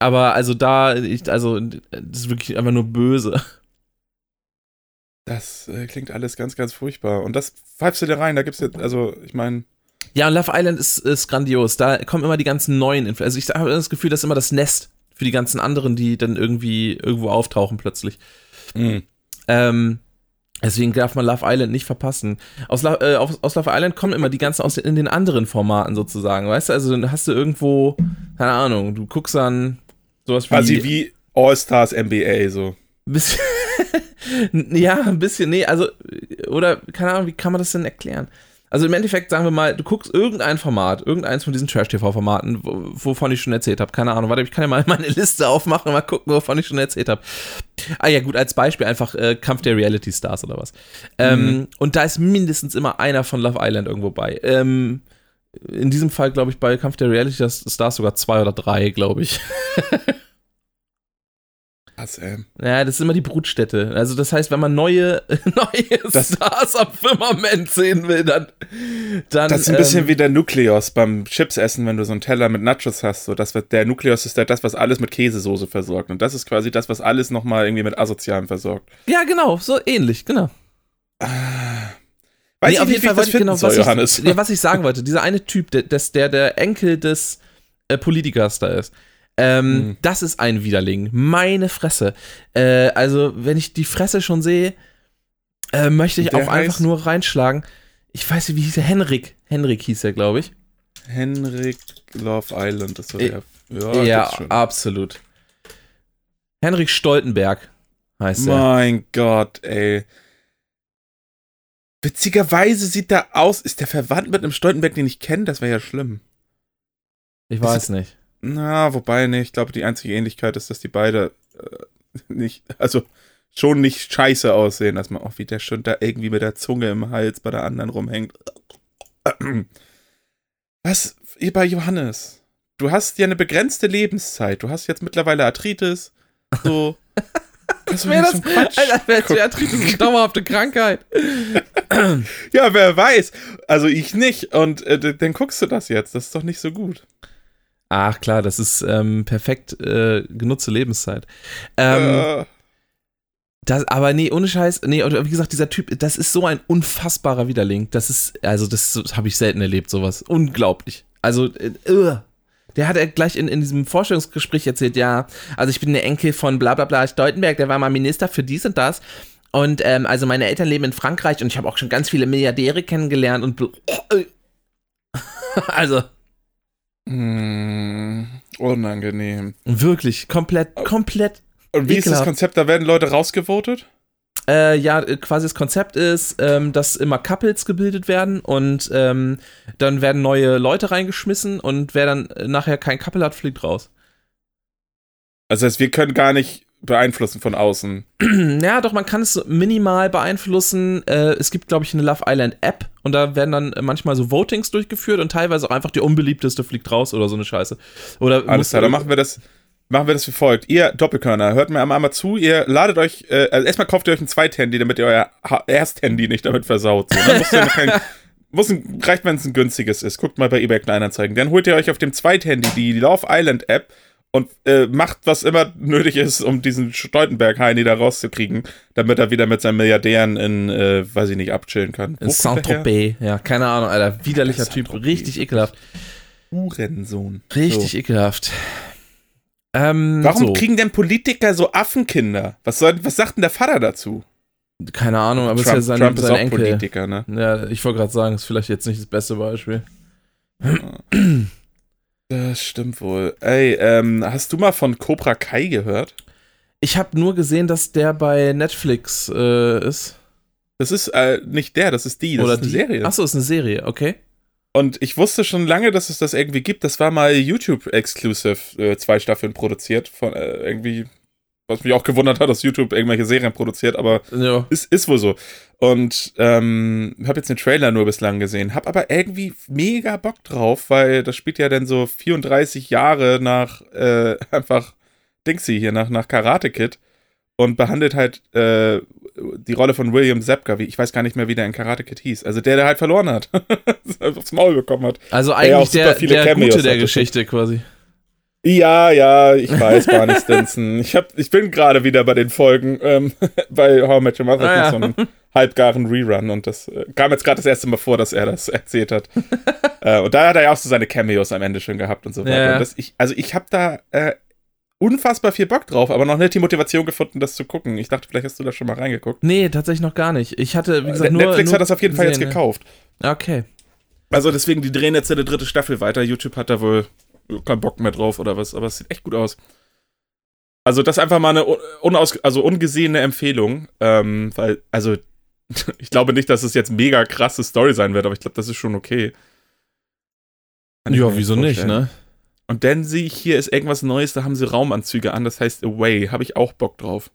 aber also da, ich, also, das ist wirklich einfach nur böse. Das äh, klingt alles ganz, ganz furchtbar. Und das pfeifst du dir rein, da gibt's jetzt, also, ich meine, Ja, und Love Island ist, ist grandios. Da kommen immer die ganzen neuen Influ Also ich habe das Gefühl, das ist immer das Nest für die ganzen anderen, die dann irgendwie irgendwo auftauchen plötzlich. Ähm, deswegen darf man Love Island nicht verpassen. Aus, äh, aus, aus Love Island kommen immer die ganzen aus den, in den anderen Formaten sozusagen, weißt du? Also dann hast du irgendwo, keine Ahnung, du guckst dann sowas wie... quasi wie All-Stars NBA, so. Bisschen, ja, ein bisschen, nee, also, oder, keine Ahnung, wie kann man das denn erklären? Also im Endeffekt, sagen wir mal, du guckst irgendein Format, irgendeins von diesen Trash-TV-Formaten, wo- wovon ich schon erzählt habe, keine Ahnung, warte, ich kann ja mal meine Liste aufmachen und mal gucken, wovon ich schon erzählt habe. Ah ja, gut, als Beispiel einfach äh, Kampf der Reality Stars oder was. Ähm, und da ist mindestens immer einer von Love Island irgendwo bei. Ähm, in diesem Fall, glaube ich, bei Kampf der Reality Stars sogar zwei oder drei, glaube ich. Krass, ey. Ja, das ist immer die Brutstätte. Also das heißt, wenn man neue, neue Das- Stars am Firmament sehen will, dann, dann Das ist ein bisschen ähm, wie der Nukleus beim Chipsessen, wenn du so einen Teller mit Nachos hast. So, das wird, der Nukleus ist ja das, was alles mit Käsesoße versorgt. Und das ist quasi das, was alles nochmal irgendwie mit Asozialen versorgt. Ja, genau, so ähnlich, genau. Weiß Nee, ich auf jeden Fall wollte ich genau, soll, was Johannes. ich, ja, was ich sagen wollte, dieser eine Typ, der, der, der Enkel des äh, Politikers da ist, ähm, Mhm. das ist ein Widerling. Meine Fresse. Äh, also, wenn ich die Fresse schon sehe, äh, möchte ich auch einfach nur reinschlagen. Ich weiß nicht, wie hieß er? Henrik. Henrik hieß er, glaube ich. Henrik Love Island, das war Äh, der. Ja, ja, schon. absolut. Henrik Stoltenberg heißt er. Mein Gott, ey. Witzigerweise sieht der aus. Ist der verwandt mit einem Stoltenberg, den ich kenne? Das wäre ja schlimm. Ich weiß nicht. Na, wobei, ne, ich glaube, die einzige Ähnlichkeit ist, dass die beide äh, nicht, also schon nicht scheiße aussehen, dass man auch wie der schon da irgendwie mit der Zunge im Hals bei der anderen rumhängt. Was, ihr bei Johannes? Du hast ja eine begrenzte Lebenszeit. Du hast jetzt mittlerweile Arthritis. So. Was wäre das? Alter, wäre Arthritis eine dauerhafte Krankheit. ja, wer weiß. Also ich nicht. Und äh, dann guckst du das jetzt. Das ist doch nicht so gut. Ach klar, das ist ähm, perfekt äh, genutzte Lebenszeit. Ähm, Äh, das, aber nee, ohne Scheiß, nee, wie gesagt, dieser Typ, das ist so ein unfassbarer Widerling. Das ist, also das, habe ich selten erlebt, sowas. Unglaublich. Also, äh, der hat er gleich in, in diesem Vorstellungsgespräch erzählt, ja, also ich bin der Enkel von bla bla bla Stoltenberg, der war mal Minister für dies und das. Und ähm, also meine Eltern leben in Frankreich und ich habe auch schon ganz viele Milliardäre kennengelernt und also mh, unangenehm. wirklich komplett, komplett Und wie ist das Ekelhaft. Konzept? Da werden Leute rausgevotet? Äh, ja, äh, quasi das Konzept ist, ähm, dass immer Couples gebildet werden und ähm, dann werden neue Leute reingeschmissen und wer dann äh, nachher kein Couple hat, fliegt raus. Also, das heißt, wir können gar nicht beeinflussen von außen. ja, doch, man kann es minimal beeinflussen. Äh, es gibt, glaube ich, eine Love Island App und da werden dann äh, manchmal so Votings durchgeführt und teilweise auch einfach die unbeliebteste fliegt raus oder so eine Scheiße. Oder Alles klar, dann machen wir das. Machen wir das wie folgt. Ihr Doppelkörner, hört mir einmal zu. Ihr ladet euch, äh, also erstmal kauft ihr euch ein Zweithandy, damit ihr euer Ha- Ersthandy nicht damit versaut. So, kein, ein, reicht, wenn es ein günstiges ist. Guckt mal bei eBay Kleinanzeigen. Dann holt ihr euch auf dem Zweithandy die Love Island App und äh, macht, was immer nötig ist, um diesen Stoltenberg-Heini da rauszukriegen, damit er wieder mit seinen Milliardären in, äh, weiß ich nicht, abchillen kann. in? Saint-Tropez. Ja, keine Ahnung, Alter. Widerlicher Typ. Richtig ekelhaft. Hurensohn. Richtig So. ekelhaft. Ähm, Warum so. kriegen denn Politiker so Affenkinder? Was, soll, was sagt denn der Vater dazu? Keine Ahnung, aber es ist Trump, ja sein, Trump ist sein auch Enkel. Politiker, ne? Ja, ich wollte gerade sagen, ist vielleicht jetzt nicht das beste Beispiel. Das stimmt wohl. Ey, ähm, hast du mal von Cobra Kai gehört? Ich habe nur gesehen, dass der bei Netflix äh, ist. Das ist äh, nicht der, das ist die. Das Oder ist eine die? Serie. Achso, ist eine Serie, okay. Und ich wusste schon lange, dass es das irgendwie gibt. Das war mal YouTube-exclusive, äh, zwei Staffeln produziert. Von äh, irgendwie, was mich auch gewundert hat, dass YouTube irgendwelche Serien produziert, aber Ja. ist, ist wohl so. Und ähm, habe jetzt den Trailer nur bislang gesehen, hab aber irgendwie mega Bock drauf, weil das spielt ja dann so 34 Jahre nach äh, einfach Dingsy hier, nach, nach Karate Kid und behandelt halt äh, die Rolle von William Zepka, wie ich weiß gar nicht mehr, wie der in Karate Kid hieß. Also der, der halt verloren hat. aufs Maul bekommen hat. Also eigentlich der, der Cameos Gute der. Geschichte quasi. Ja, ja, ich weiß, Barney Stinson. Ich, hab, ich bin gerade wieder bei den Folgen ähm, bei How I Met Your Mother Ah, ja. so einen halbgaren Rerun und das äh, kam jetzt gerade das erste Mal vor, dass er das erzählt hat. äh, und da hat er ja auch so seine Cameos am Ende schon gehabt und so weiter. Ja. Und das, ich, also ich habe da äh, unfassbar viel Bock drauf, aber noch nicht die Motivation gefunden, das zu gucken. Ich dachte, vielleicht hast du da schon mal reingeguckt. Nee, tatsächlich noch gar nicht. Ich hatte, wie gesagt, nur. Netflix nur hat das auf jeden Fall jetzt gesehen, ne? gekauft. Okay. Also deswegen, die drehen jetzt eine dritte Staffel weiter. YouTube hat da wohl keinen Bock mehr drauf oder was, aber es sieht echt gut aus. Also das ist einfach mal eine unaus also ungesehene Empfehlung, ähm, weil, also ich glaube nicht, dass es jetzt mega krasse Story sein wird, aber ich glaube, das ist schon okay. Kann Ja, wieso nicht, ne? Und dann sehe ich hier ist irgendwas Neues, da haben sie Raumanzüge an, das heißt Away, habe ich auch Bock drauf.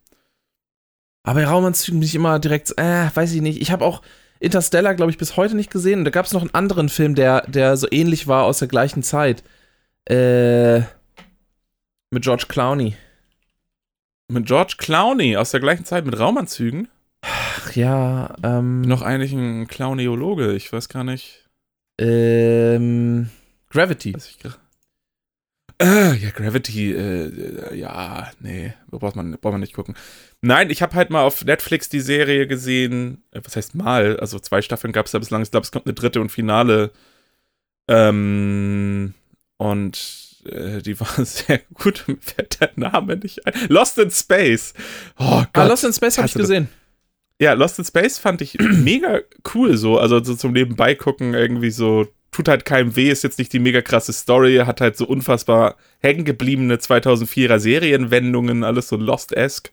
Aber bei Raumanzügen bin ich immer direkt, äh, weiß ich nicht. Ich habe auch Interstellar, glaube ich, bis heute nicht gesehen. Und da gab es noch einen anderen Film, der, der so ähnlich war aus der gleichen Zeit. Äh, mit George Clooney. Mit George Clooney aus der gleichen Zeit mit Raumanzügen. Ach ja, ähm. Noch eigentlich ein Clowneologe, ich weiß gar nicht. Ähm. Gravity. Ich äh, ja, Gravity, äh, äh, ja, nee, braucht man, braucht man nicht gucken. Nein, ich habe halt mal auf Netflix die Serie gesehen, äh, was heißt mal, also zwei Staffeln gab es da bislang, ich glaube, es kommt eine dritte und Finale. Ähm, und äh, die war sehr gut, mir fällt der Name nicht ein. Lost in Space. Oh Gott. Ah, Lost in Space habe ich gesehen. Ja, Lost in Space fand ich mega cool so. Also so zum Nebenbei gucken irgendwie so. Tut halt keinem weh, ist jetzt nicht die mega krasse Story, hat halt so unfassbar hängengebliebene 2004er Serienwendungen, alles so Lost-esque.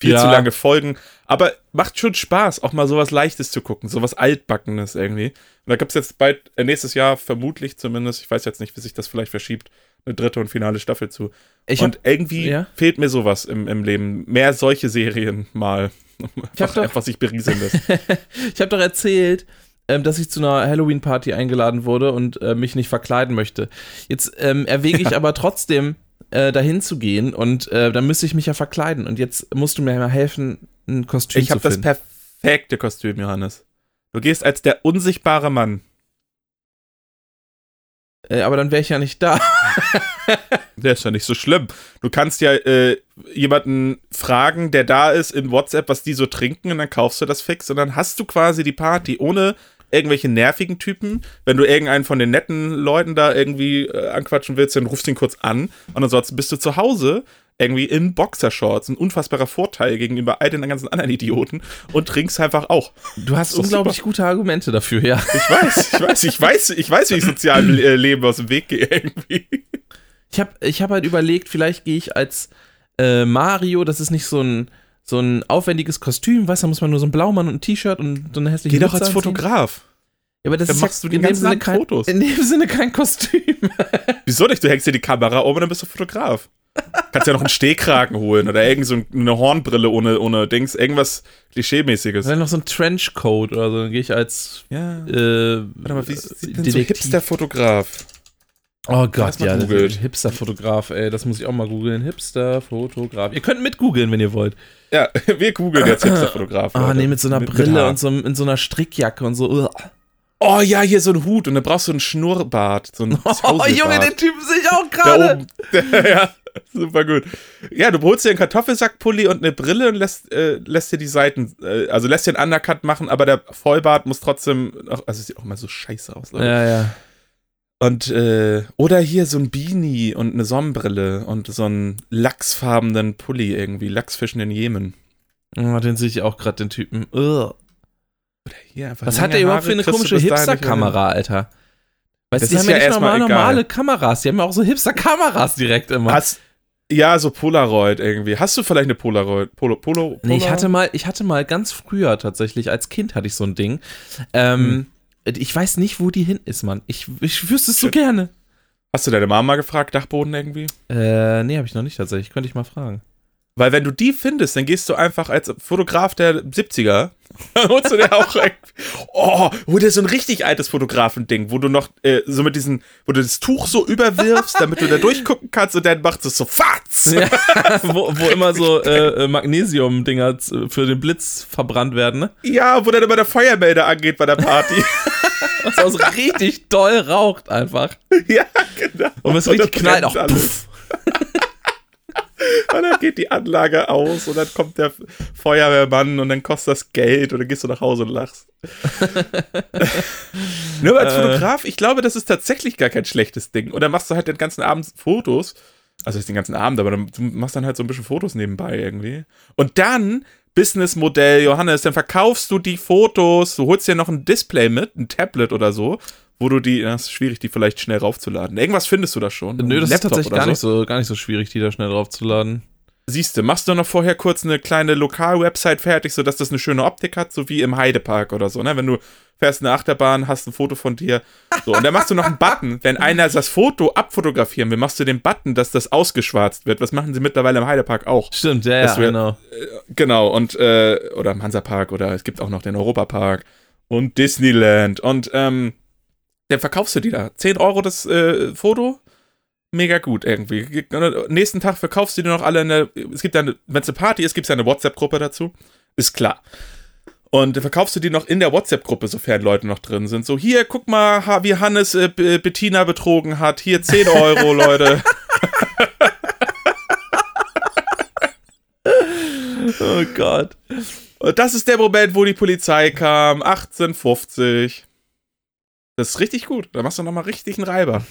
Viel Ja. zu lange Folgen. Aber macht schon Spaß, auch mal sowas Leichtes zu gucken, sowas Altbackenes irgendwie. Und da gibt es jetzt bald, äh, nächstes Jahr vermutlich zumindest, ich weiß jetzt nicht, wie sich das vielleicht verschiebt, eine dritte und finale Staffel zu. Ich und hab, irgendwie ja? fehlt mir sowas im, im Leben. Mehr solche Serien mal. Ich hab doch- einfach sich berieseln lässt. ich habe doch erzählt, ähm, dass ich zu einer Halloween-Party eingeladen wurde und äh, mich nicht verkleiden möchte. Jetzt ähm, erwäge ich aber trotzdem, äh, dahin zu gehen und äh, dann müsste ich mich ja verkleiden. Und jetzt musst du mir mal helfen, ein Kostüm Ich zu habe das finden. perfekte Kostüm, Johannes. Du gehst als der unsichtbare Mann. Äh, aber dann wäre ich ja nicht da. Der ist ja nicht so schlimm. Du kannst ja äh, jemanden fragen, der da ist, in WhatsApp, was die so trinken, und dann kaufst du das fix und dann hast du quasi die Party ohne irgendwelche nervigen Typen. Wenn du irgendeinen von den netten Leuten da irgendwie äh, anquatschen willst, dann rufst du ihn kurz an und ansonsten bist du zu Hause irgendwie in Boxershorts. Ein unfassbarer Vorteil gegenüber all den ganzen anderen Idioten und trinkst einfach auch. Du hast unglaublich gute Argumente dafür, ja. Ich weiß, ich weiß, ich weiß, ich weiß, wie ich sozialem äh, Leben aus dem Weg gehe irgendwie. Ich habe ich hab halt überlegt, vielleicht gehe ich als äh, Mario, das ist nicht so ein, so ein aufwendiges Kostüm, weißt du, da muss man nur so ein Blaumann und ein T-Shirt und so eine hässliche Geh doch als. Fotograf. Ja, aber das Dann ist machst ja du dem ganzen Sinne kein, Fotos. In dem Sinne kein Kostüm. Wieso nicht? Du hängst dir die Kamera um und dann bist du Fotograf. Kannst ja noch einen Stehkragen holen oder irgend so eine Hornbrille ohne, ohne Dings, irgendwas Klischeemäßiges. Dann noch so ein Trenchcoat oder so, dann gehe ich als Ja. äh, Warte mal, wie sieht denn so. Hipster-Fotograf? Oh Gott, ja. Hipster-Fotograf, ey, das muss ich auch mal googeln. Hipster-Fotograf. Ihr könnt mit googeln, wenn ihr wollt. Ja, wir googeln jetzt Hipster-Fotograf. Ah, Leute. nee, mit so einer Mit- mit Brille Haar. und so, in so einer Strickjacke und so. Oh ja, hier so ein Hut und dann brauchst du einen Schnurrbart. So ein Oh, Junge, den Typen sehe ich auch gerade. ja, super gut. Ja, du holst dir einen Kartoffelsackpulli und eine Brille und lässt, äh, lässt dir die Seiten, äh, also lässt dir einen Undercut machen, aber der Vollbart muss trotzdem, noch, also sieht auch mal so scheiße aus, Leute. Ja, ja. Und, äh, oder hier so ein Beanie und eine Sonnenbrille und so einen lachsfarbenen Pulli irgendwie, Lachsfischen in Jemen. Oh, den sehe ich auch gerade, den Typen. Ugh. Oder hier einfach Was hat der überhaupt für eine komische Hipster-Kamera, Alter? Weißt du, die ist haben ja ja nicht normal, normale Kameras, die haben ja auch so Hipster-Kameras direkt immer. Hast, ja, so Polaroid irgendwie. Hast du vielleicht eine Polaroid? Polo, Polo, Nee, ich hatte mal, ich hatte mal ganz früher tatsächlich, als Kind hatte ich so ein Ding. Ähm, Ich weiß nicht, wo die hin ist, Mann. Ich, ich wüsste es so gerne. Hast du deine Mama gefragt, Dachboden irgendwie? Äh, nee, habe ich noch nicht tatsächlich. Könnte ich mal fragen. Weil wenn du die findest, dann gehst du einfach als Fotograf der 70er, dann holst du dir auch oh, hol dir so ein richtig altes Fotografending, wo du noch äh, so mit diesen, wo du das Tuch so überwirfst, damit du da durchgucken kannst und dann macht es so Fatz. Ja, wo, wo immer so äh, äh, Magnesium-Dinger für den Blitz verbrannt werden, ne? Ja, wo dann immer der Feuermelder angeht bei der Party. Was auch so richtig doll raucht einfach. ja, genau. Und es richtig knallt auch. Puff. Und dann geht die Anlage aus und dann kommt der Feuerwehrmann und dann kostet das Geld und dann gehst du nach Hause und lachst. Nur als Äh. Fotograf, ich glaube, das ist tatsächlich gar kein schlechtes Ding. Und dann machst du halt den ganzen Abend Fotos. Also nicht den ganzen Abend, aber dann, du machst dann halt so ein bisschen Fotos nebenbei irgendwie. Und dann, Businessmodell, Johannes, dann verkaufst du die Fotos, du holst dir noch ein Display mit, ein Tablet oder so, wo du die, das ist schwierig, die vielleicht schnell raufzuladen. Irgendwas findest du da schon. Nö, das ist tatsächlich gar nicht, so, gar nicht so schwierig, die da schnell draufzuladen. Siehst du, machst du noch vorher kurz eine kleine Lokal-Website fertig, sodass das eine schöne Optik hat, so wie im Heidepark oder so, ne? Wenn du fährst eine Achterbahn, hast ein Foto von dir. So, und dann machst du noch einen Button. Wenn einer das Foto abfotografieren will, machst du den Button, dass das ausgeschwarzt wird. Was machen sie mittlerweile im Heidepark auch? Stimmt, ja, ja, wär- genau. Genau, und, äh, oder im Hansapark oder es gibt auch noch den Europapark und Disneyland. Und, ähm, dann verkaufst du die da. 10 Euro das äh, Foto. Mega gut irgendwie. Nächsten Tag verkaufst du die noch alle in der. Es gibt dann, wenn es eine Party ist, gibt es ja eine WhatsApp-Gruppe dazu. Ist klar. Und verkaufst du die noch in der WhatsApp-Gruppe, sofern Leute noch drin sind. So, hier, guck mal, wie Hannes äh, Bettina betrogen hat. Hier 10 Euro, Leute. Oh Gott. Und das ist der Moment, wo die Polizei kam. 1850. Das ist richtig gut. Da machst du nochmal richtig einen Reiber.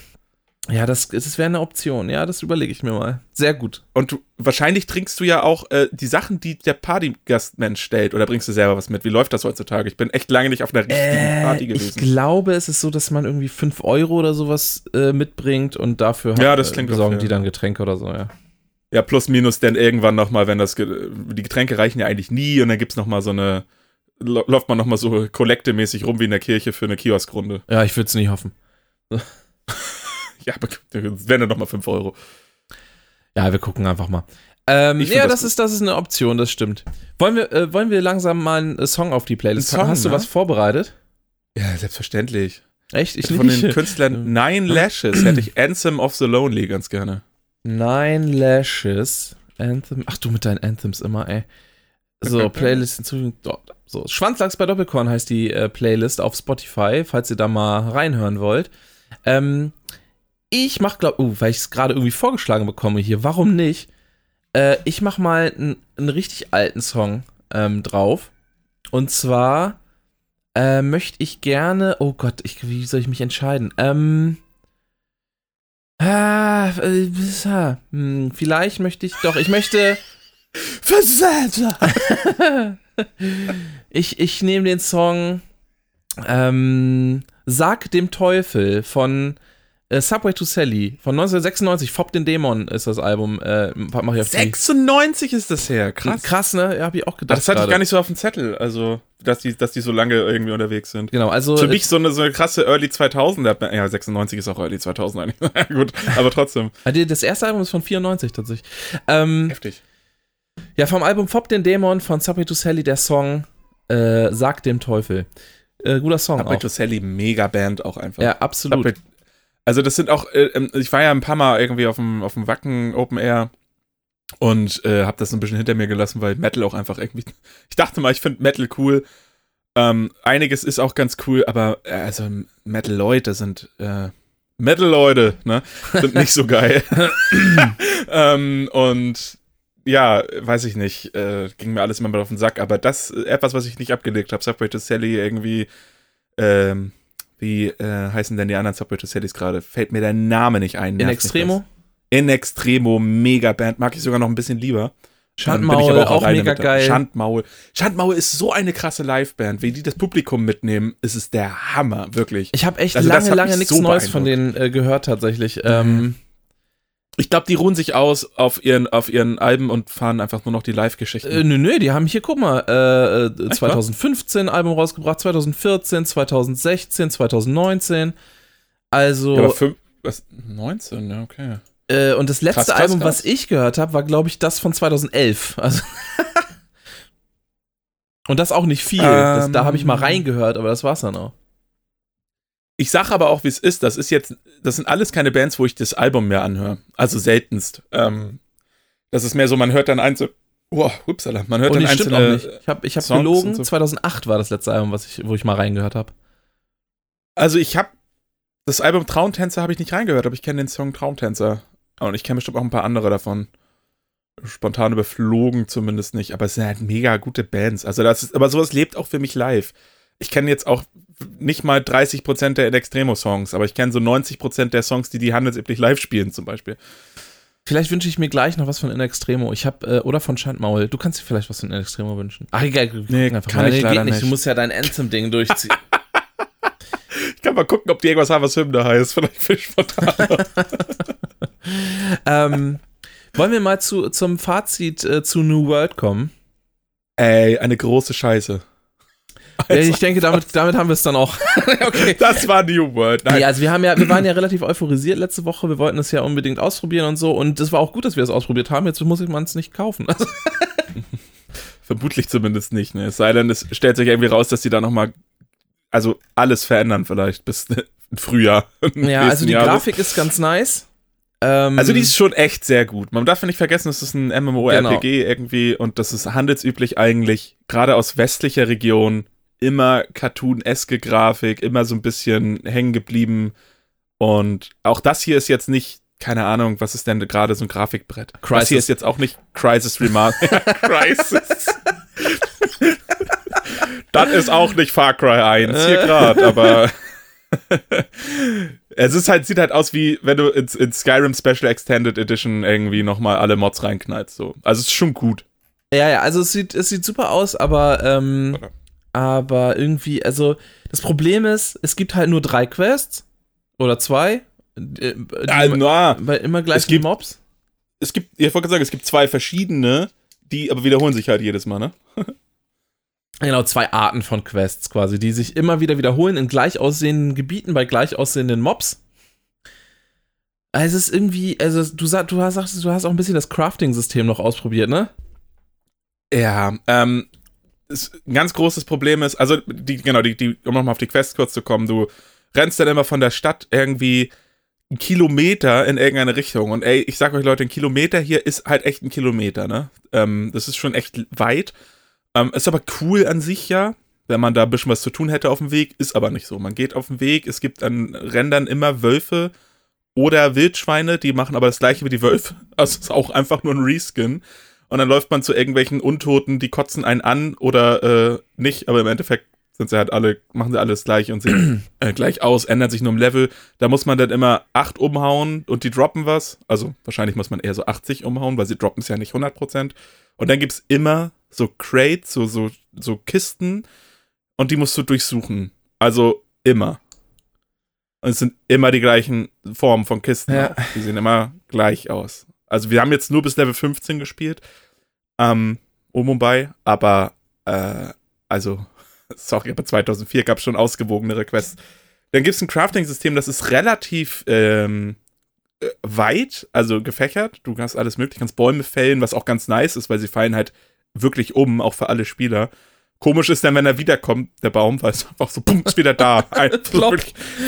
Ja, das, das wäre eine Option. Ja, das überlege ich mir mal. Sehr gut. Und du, wahrscheinlich trinkst du ja auch äh, die Sachen, die der Partygastmensch stellt. Oder bringst du selber was mit? Wie läuft das heutzutage? Ich bin echt lange nicht auf einer richtigen Party Äh, ich gewesen. glaube, es ist so, dass man irgendwie 5 Euro oder sowas äh, mitbringt und dafür Ja, das klingt besorgen doch die fair. dann Getränke oder so, ja. Ja, plus minus dann irgendwann nochmal, wenn das, die Getränke reichen ja eigentlich nie und dann gibt's nochmal so eine, läuft man nochmal so kollektemäßig rum wie in der Kirche für eine Kioskrunde. Ja, ich würde es nicht hoffen. Ja, aber das wären dann nochmal 5 Euro. Ja, wir gucken einfach mal. Ähm, ja, das das, ist, das ist eine Option, das stimmt. Wollen wir, äh, wollen wir langsam mal einen äh, Song auf die Playlist packen? Hast du ne? was vorbereitet? Ja, selbstverständlich. Echt? Ich Von nicht. den Künstlern Nine Lashes hätte ich Anthem of the Lonely ganz gerne. Nine Lashes. Anthem. Ach du mit deinen Anthems immer, ey. So, Playlist hinzufügen. Dort. So, Schwanzlachs bei Doppelkorn heißt die äh, Playlist auf Spotify, falls ihr da mal reinhören wollt. Ähm, ich mach, glaub, uh, weil ich es gerade irgendwie vorgeschlagen bekomme hier, warum nicht? Äh, ich mach mal einen richtig alten Song ähm, drauf. Und zwar äh, möchte ich gerne, oh Gott, ich, wie soll ich mich entscheiden? Ähm, ah, äh, ah, hm, vielleicht möchte ich doch, ich möchte, ich, ich nehme den Song ähm, Sag dem Teufel von äh, Subway to Sally von 1996. Fob den Dämon ist das Album. Äh, mach ich auf die- 96 ist das her, krass. Krass, ne? Ja, hab ich auch gedacht. Das hatte ich gerade. gar nicht so auf dem Zettel, also, dass die, dass die so lange irgendwie unterwegs sind. Genau, also. Für mich so eine, so eine krasse Early 2000er, ja, 96 ist auch Early 2000 eigentlich. Gut, aber trotzdem. die- das erste Album ist von 94 tatsächlich. Ähm, Heftig. ja, vom Album Fob den Dämon von Subway to Sally der Song äh, Sag dem Teufel. Äh, guter Song Subway to Sally, mega Band auch einfach. Ja, absolut. Subway- Also das sind auch, äh, ähm, ich war ja ein paar Mal irgendwie auf dem, auf dem Wacken Open Air und äh, habe das so ein bisschen hinter mir gelassen, weil Metal auch einfach irgendwie, ich dachte mal, ich finde Metal cool. Ähm, einiges ist auch ganz cool, aber äh, also Metal-Leute sind, äh, Metal-Leute, ne, sind nicht so geil. ähm, und ja, weiß ich nicht, äh, ging mir alles immer mal auf den Sack, aber das ist etwas, was ich nicht abgelegt habe. Subway to Sally irgendwie, ähm, wie äh, heißen denn die anderen Subway to Sallys gerade? Fällt mir der Name nicht ein. In Extremo. In Extremo, mega Band, mag ich sogar noch ein bisschen lieber. Schandmaul, auch alleine mega geil. Schandmaul. Schandmaul ist so eine krasse Liveband. Wie die das Publikum mitnehmen, ist es der Hammer, wirklich. Ich habe echt Also lange, lange nichts so Neues von denen äh, gehört tatsächlich. Ähm, Ich glaube, die ruhen sich aus auf ihren, auf ihren Alben und fahren einfach nur noch die Live-Geschichten. äh, nö, nö, die haben hier, guck mal, äh, äh, wahr? 2015 Album rausgebracht, 2014, 2016, 2019. Also, ja, aber fünf, was, 19, ja, okay. äh, und das letzte Krass, krass, Album, krass. was ich gehört habe, war, glaube ich, das von 2011. Also und das auch nicht viel. das, da habe ich mal Ähm. reingehört, aber das war's dann auch. Ich sag aber auch, wie es ist. Das ist jetzt, das sind alles keine Bands, wo ich das Album mehr anhöre. Also seltenst. Ähm, das ist mehr so, man hört dann einzelne, oh, upsala, man hört Und dann das stimmt auch einzelne. nicht. Ich habe ich hab Songs gelogen, so. 2008 war das letzte Album, was ich, wo ich mal reingehört habe. Also ich habe das Album Traumtänzer habe ich nicht reingehört, aber ich kenne den Song Traumtänzer. Und ich kenne bestimmt auch ein paar andere davon. Spontan überflogen zumindest nicht, aber es sind halt mega gute Bands. Also das ist, aber sowas lebt auch für mich live. Ich kenne jetzt auch nicht mal 30% der In Extremo Songs, aber ich kenne so 90% der Songs, die die handelsüblich live spielen zum Beispiel. Vielleicht wünsche ich mir gleich noch was von In Extremo. Ich habe äh, oder von Schandmaul. Du kannst dir vielleicht was von In Extremo wünschen. Ach egal, Nee, kann mal. ich leider geht nicht. Du musst ja dein Anthem-Ding durchziehen. Ich kann mal gucken, ob die irgendwas haben, was Hymne heißt. Vielleicht Fisch spontan. ähm, wollen wir mal zu, zum Fazit äh, zu New World kommen? Ey, eine große Scheiße. Ja, ich denke, damit, damit haben wir es dann auch. okay. Das war New World. Nein. Ja, also wir haben ja, wir waren ja relativ euphorisiert letzte Woche. Wir wollten es ja unbedingt ausprobieren und so. Und es war auch gut, dass wir es ausprobiert haben. Jetzt muss ich man es nicht kaufen. Also, Vermutlich zumindest nicht, ne? Es sei denn, es stellt sich irgendwie raus, dass die da nochmal, also alles verändern vielleicht bis Frühjahr. ja, also die Grafik ist ganz nice. Ähm, Also die ist schon echt sehr gut. Man darf ja nicht vergessen, es ist ein MMORPG Genau. irgendwie und das ist handelsüblich eigentlich, gerade aus westlicher Region, immer cartoon-eske Grafik, immer so ein bisschen hängen geblieben. Und auch das hier ist jetzt nicht, keine Ahnung, was ist denn gerade so ein Grafikbrett? Das Crysis. hier ist jetzt auch nicht Crisis Remaster. Crisis. das ist auch nicht Far Cry 1 hier gerade, aber es ist halt, sieht halt aus wie, wenn du ins, ins Skyrim Special Extended Edition irgendwie nochmal alle Mods reinknallst. So. Also es ist schon gut. Ja, ja, also es sieht, es sieht super aus, aber, ähm? Aber irgendwie, also das Problem ist, es gibt halt nur drei Quests oder zwei. äh, Die, Ah, na, bei immer gleich es gibt- Mobs. es gibt, ich wollte sagen, es gibt zwei verschiedene, die aber wiederholen sich halt jedes Mal, ne? Genau, zwei Arten von Quests quasi, die sich immer wieder wiederholen in gleich aussehenden Gebieten bei gleich aussehenden Mobs. Also es ist irgendwie, also du, sag, du sagst, du hast auch ein bisschen das Crafting-System noch ausprobiert, ne? Ja, ähm, ein ganz großes Problem ist, also die, genau, die, die, um nochmal auf die Quest kurz zu kommen, du rennst dann immer von der Stadt irgendwie einen Kilometer in irgendeine Richtung. Und ey, ich sag euch Leute, ein Kilometer hier ist halt echt ein Kilometer, ne? Ähm, das ist schon echt weit. Ähm, ist aber cool an sich ja, wenn man da ein bisschen was zu tun hätte auf dem Weg, ist aber nicht so. Man geht auf dem Weg, es gibt an Rändern immer Wölfe oder Wildschweine, die machen aber das gleiche wie die Wölfe. Also es ist auch einfach nur ein Reskin. Und dann läuft man zu irgendwelchen Untoten, die kotzen einen an oder äh, nicht, aber im Endeffekt sind sie halt alle, machen sie alles gleich und sehen äh, gleich aus, ändern sich nur im Level. Da muss man dann immer 8 umhauen und die droppen was. Also wahrscheinlich muss man eher so 80 umhauen, weil sie droppen es ja nicht 100%. Und dann gibt es immer so Crates, so, so, so Kisten und die musst du durchsuchen. Also immer. Und es sind immer die gleichen Formen von Kisten. Ja. Die sehen immer gleich aus. Also wir haben jetzt nur bis Level 15 gespielt. Ähm, um bei, aber äh, also, sorry, aber 2004 gab es schon ausgewogenere Quests. Dann gibt es ein Crafting-System, das ist relativ ähm, äh, weit, also gefächert. Du hast alles möglich, kannst Bäume fällen, was auch ganz nice ist, weil sie fallen halt wirklich um, auch für alle Spieler. Komisch ist dann, wenn er wiederkommt, der Baum, weil es einfach so, bumm, ist wieder da.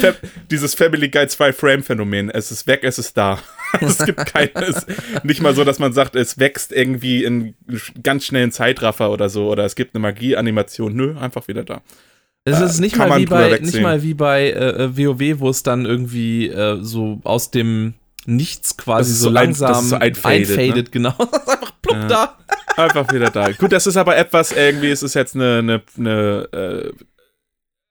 Fa- dieses Family Guy 2 Frame Phänomen. Es ist weg, es ist da. es gibt keines, nicht mal so, dass man sagt, es wächst irgendwie in ganz schnellen Zeitraffer oder so, oder es gibt eine Magie-Animation. Nö, einfach wieder da. Es Äh, ist nicht kann mal, wie bei, nicht mal wie bei äh, äh, WoW, wo es dann irgendwie äh, so aus dem Nichts quasi ist so, so ein- langsam ist so einfaded, einfadet, genau. Das ist einfach plupp Ja. da. Einfach wieder da. Gut, das ist aber etwas, irgendwie ist es jetzt eine, eine, eine äh,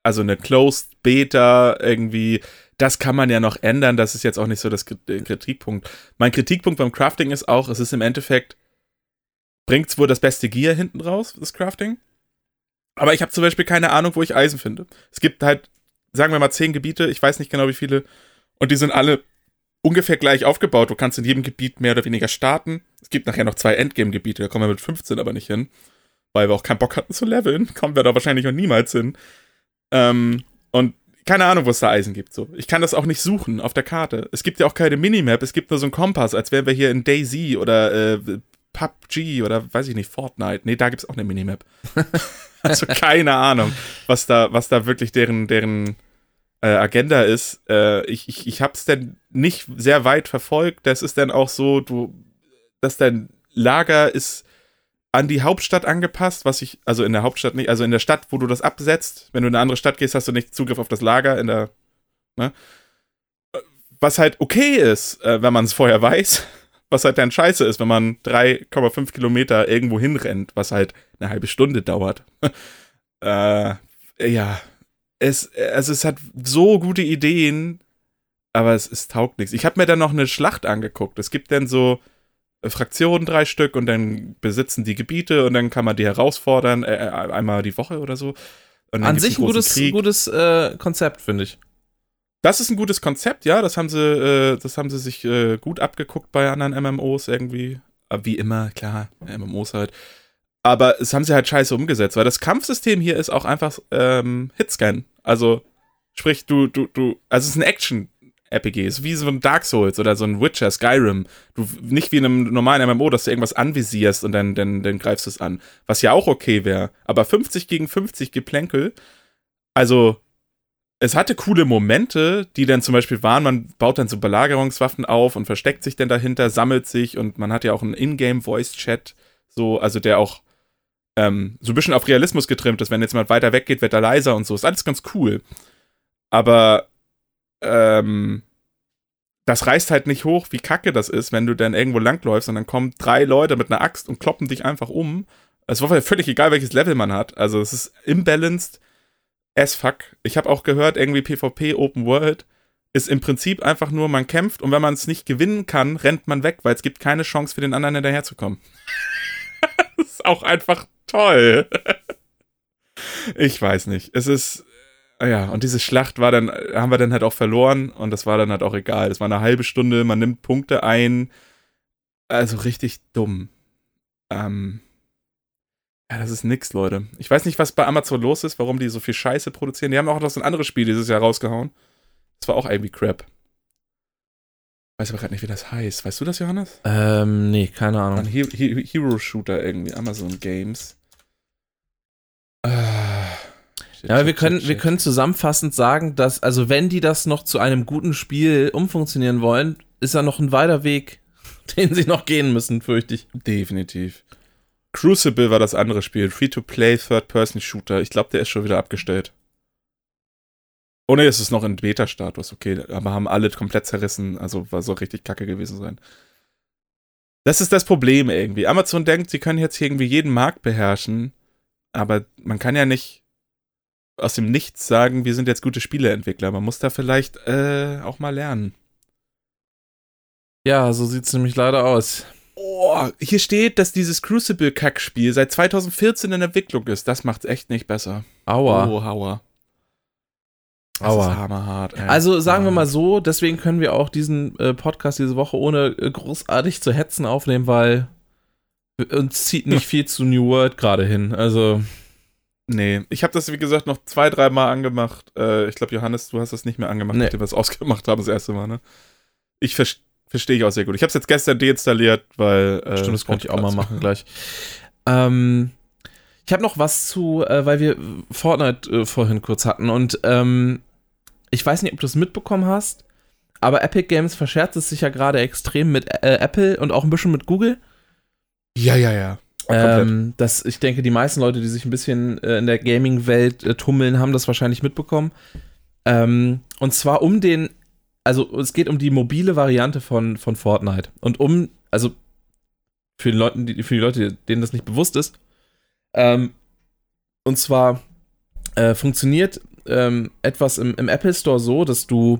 also eine Closed Beta irgendwie. Das kann man ja noch ändern. Das ist jetzt auch nicht so das Krit- Kritikpunkt. Mein Kritikpunkt beim Crafting ist auch, es ist im Endeffekt, bringt es wohl das beste Gear hinten raus, das Crafting. Aber ich habe zum Beispiel keine Ahnung, wo ich Eisen finde. Es gibt halt, sagen wir mal, zehn Gebiete, ich weiß nicht genau wie viele, und die sind alle ungefähr gleich aufgebaut. Du kannst in jedem Gebiet mehr oder weniger starten. Es gibt nachher noch zwei Endgame-Gebiete, da kommen wir mit 15 aber nicht hin. Weil wir auch keinen Bock hatten zu leveln. Kommen wir da wahrscheinlich noch niemals hin. Ähm, und keine Ahnung, wo es da Eisen gibt. So. Ich kann das auch nicht suchen auf der Karte. Es gibt ja auch keine Minimap, es gibt nur so einen Kompass, als wären wir hier in Daisy oder äh, PUBG oder weiß ich nicht, Fortnite. Nee, da gibt es auch eine Minimap. also keine Ahnung, was da, was da wirklich deren, deren äh, Agenda ist. Äh, ich ich, ich habe es denn nicht sehr weit verfolgt. Das ist dann auch so, du, dass dein Lager ist an die Hauptstadt angepasst, was ich, also in der Hauptstadt nicht, also in der Stadt, wo du das absetzt. Wenn du in eine andere Stadt gehst, hast du nicht Zugriff auf das Lager in der, ne? Was halt okay ist, äh, wenn man es vorher weiß. Was halt dann scheiße ist, wenn man 3,5 Kilometer irgendwo hinrennt, was halt eine halbe Stunde dauert. äh, ja, es, es, es hat so gute Ideen, aber es, es taugt nichts. Ich habe mir dann noch eine Schlacht angeguckt. Es gibt dann so äh, Fraktionen, drei Stück, und dann besitzen die Gebiete und dann kann man die herausfordern, äh, äh, einmal die Woche oder so. An sich ein gutes, Krieg. gutes äh, Konzept, finde ich. Das ist ein gutes Konzept, ja. Das haben sie, äh, das haben sie sich äh, gut abgeguckt bei anderen MMOs irgendwie. Aber wie immer, klar, MMOs halt. Aber es haben sie halt scheiße umgesetzt, weil das Kampfsystem hier ist auch einfach ähm, Hitscan. Also, sprich, du, du, du, also es ist ein Action-RPG, es ist wie so ein Dark Souls oder so ein Witcher, Skyrim. Du, nicht wie in einem normalen MMO, dass du irgendwas anvisierst und dann, dann, dann greifst du es an. Was ja auch okay wäre. Aber 50 gegen 50 Geplänkel, also es hatte coole Momente, die dann zum Beispiel waren, man baut dann so Belagerungswaffen auf und versteckt sich dann dahinter, sammelt sich und man hat ja auch einen Ingame-Voice-Chat, so, also der auch ähm, so ein bisschen auf Realismus getrimmt ist. Wenn jetzt jemand weiter weggeht, wird er leiser und so. Ist alles ganz cool. Aber ähm, das reißt halt nicht hoch, wie kacke das ist, wenn du dann irgendwo langläufst und dann kommen drei Leute mit einer Axt und kloppen dich einfach um. Es war völlig egal, welches Level man hat. Also es ist imbalanced as fuck. Ich habe auch gehört, irgendwie PvP Open World ist im Prinzip einfach nur, man kämpft und wenn man es nicht gewinnen kann, rennt man weg, weil es gibt keine Chance für den anderen hinterherzukommen. Auch einfach toll. ich weiß nicht. Es ist, ja, und diese Schlacht war dann, haben wir dann halt auch verloren und das war dann halt auch egal. Das war eine halbe Stunde, man nimmt Punkte ein. also richtig dumm. Ähm, ja, das ist nix, Leute. Ich weiß nicht, was bei Amazon los ist, warum die so viel Scheiße produzieren. Die haben auch noch so ein anderes Spiel dieses Jahr rausgehauen. Das war auch irgendwie Crap. Weiß aber gerade nicht, wie das heißt. Weißt du das, Johannes? Ähm, nee, keine Ein Ahnung. He He Hero Shooter irgendwie. Amazon Games. Shit, Ja, shit, wir können, shit, wir können zusammenfassend sagen, dass, also wenn die das noch zu einem guten Spiel umfunktionieren wollen, ist da noch ein weiter Weg, den sie noch gehen müssen, fürchte ich. Definitiv. Crucible war das andere Spiel. Free-to-play Third-Person-Shooter. Ich glaube, der ist schon wieder abgestellt. Oh ne, es ist noch in Beta-Status, okay. Aber haben alle komplett zerrissen. Also war so richtig kacke gewesen sein. Das ist das Problem irgendwie. Amazon denkt, sie können jetzt hier irgendwie jeden Markt beherrschen. Aber man kann ja nicht aus dem Nichts sagen, wir sind jetzt gute Spieleentwickler. Man muss da vielleicht äh, auch mal lernen. Ja, so sieht's nämlich leider aus. Oh, hier steht, dass dieses Crucible-Kackspiel seit 2014 in Entwicklung ist. Das macht's echt nicht besser. Aua. Oh, Hauer. Das Aua. ist hammerhart, ey. Also sagen wir mal so, deswegen können wir auch diesen äh, Podcast diese Woche ohne äh, großartig zu hetzen aufnehmen, weil uns zieht nicht viel zu New World gerade hin. Also, Nee, ich habe das, wie gesagt, noch zwei, dreimal angemacht. Äh, ich glaube, Johannes, du hast das nicht mehr angemacht, Nee. nachdem wir es ausgemacht haben, das erste Mal, ne? Ich ver verstehe ich auch sehr gut. Ich habe es jetzt gestern deinstalliert, weil. Äh, stimmt, das könnte ich auch mal machen gleich. Ähm, ich habe noch was zu, äh, weil wir Fortnite äh, vorhin kurz hatten und ähm, ich weiß nicht, ob du es mitbekommen hast, aber Epic Games verscherzt es sich ja gerade extrem mit äh, Apple und auch ein bisschen mit Google. Ja, ja, ja. Ähm, das, ich denke, die meisten Leute, die sich ein bisschen äh, in der Gaming-Welt äh, tummeln, haben das wahrscheinlich mitbekommen. Ähm, und zwar um den, also es geht um die mobile Variante von, von Fortnite. Und um, also für die, Leute, die, für die Leute, denen das nicht bewusst ist, ähm, und zwar äh, funktioniert ähm, etwas im, im Apple Store so, dass du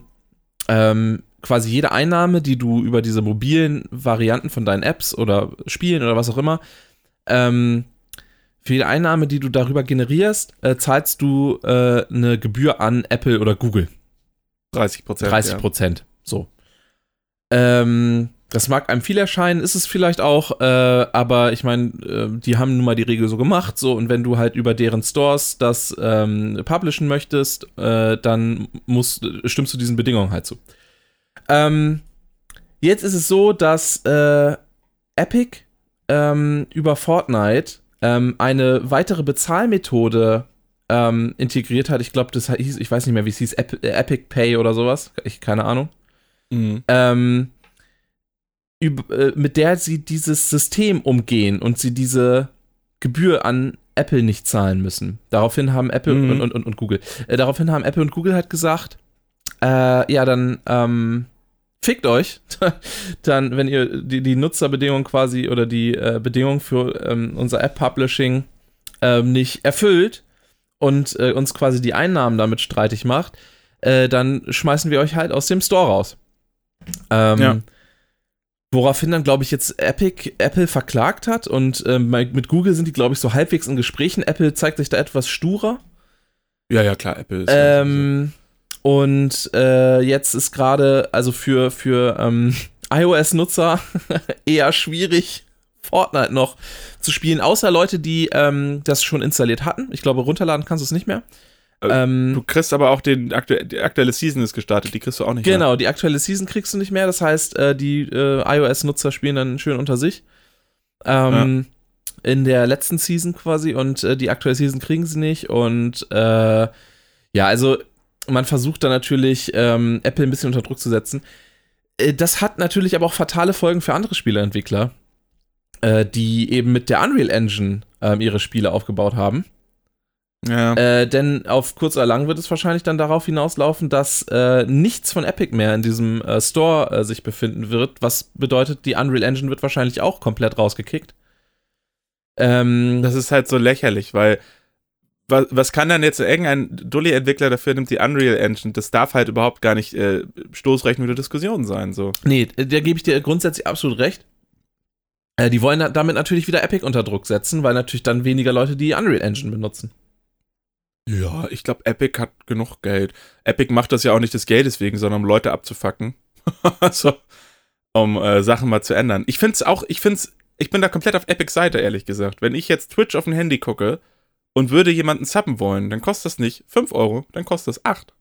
ähm, quasi jede Einnahme, die du über diese mobilen Varianten von deinen Apps oder Spielen oder was auch immer, ähm, für jede Einnahme, die du darüber generierst, äh, zahlst du äh, eine Gebühr an Apple oder Google. 30 Prozent. 30 Prozent. So. Ähm, das mag einem viel erscheinen, ist es vielleicht auch, äh, aber ich meine, äh, die haben nun mal die Regel so gemacht, so und wenn du halt über deren Stores das ähm, publishen möchtest, äh, dann musst, stimmst du diesen Bedingungen halt zu. Ähm, jetzt ist es so, dass äh, Epic ähm, über Fortnite ähm, eine weitere Bezahlmethode ähm, integriert hat. Ich glaube, das hieß, ich weiß nicht mehr, wie es hieß, Ep Epic Pay oder sowas. Ich keine Ahnung. Mhm. Ähm, äh, mit der sie dieses System umgehen und sie diese Gebühr an Apple nicht zahlen müssen. Daraufhin haben Apple Mhm. und, und, und, und Google. Äh, daraufhin haben Apple und Google halt gesagt, äh, ja, dann ähm, fickt euch. dann, wenn ihr die, die Nutzerbedingungen quasi oder die äh, Bedingungen für ähm, unser App-Publishing ähm, nicht erfüllt und äh, uns quasi die Einnahmen damit streitig macht, äh, dann schmeißen wir euch halt aus dem Store raus. Ähm, Ja. Woraufhin dann, glaube ich, jetzt Epic Apple verklagt hat und ähm, mit Google sind die, glaube ich, so halbwegs in Gesprächen. Apple zeigt sich da etwas sturer. Ja, ja, klar, Apple ist. ja Ähm, und äh, jetzt ist gerade, also für, für ähm, iOS-Nutzer eher schwierig, Fortnite noch zu spielen, außer Leute, die ähm, das schon installiert hatten. Ich glaube, runterladen kannst du es nicht mehr. Äh, ähm, Du kriegst aber auch den aktu die aktuelle Season ist gestartet, die kriegst du auch nicht mehr. Genau, die aktuelle Season kriegst du nicht mehr. Das heißt, äh, die äh, iOS-Nutzer spielen dann schön unter sich. Ähm, In der letzten Season quasi und äh, die aktuelle Season kriegen sie nicht. Und äh, ja, also man versucht da natürlich, ähm, Apple ein bisschen unter Druck zu setzen. Äh, das hat natürlich aber auch fatale Folgen für andere Spieleentwickler, äh, die eben mit der Unreal Engine ähm, ihre Spiele aufgebaut haben. Ja. Äh, denn auf kurz oder lang wird es wahrscheinlich dann darauf hinauslaufen, dass äh, nichts von Epic mehr in diesem äh, Store äh, sich befinden wird, was bedeutet, die Unreal Engine wird wahrscheinlich auch komplett rausgekickt. Ähm, Das ist halt so lächerlich, weil was, was kann dann jetzt irgendein Dulli-Entwickler dafür nimmt die Unreal Engine? Das darf halt überhaupt gar nicht äh, Stoßrechnung der Diskussion sein. So. nee, da gebe ich dir grundsätzlich absolut recht. Äh, die wollen damit natürlich wieder Epic unter Druck setzen, weil natürlich dann weniger Leute die Unreal Engine benutzen. Ja, ich glaube, Epic hat genug Geld. Epic macht das ja auch nicht des Geldes wegen, sondern um Leute abzufacken. also, um äh, Sachen mal zu ändern. Ich finde es auch, ich finde es, ich bin da komplett auf Epic Seite, ehrlich gesagt. Wenn ich jetzt Twitch auf dem Handy gucke und würde jemanden zappen wollen, dann kostet das nicht 5 Euro, dann kostet das 8.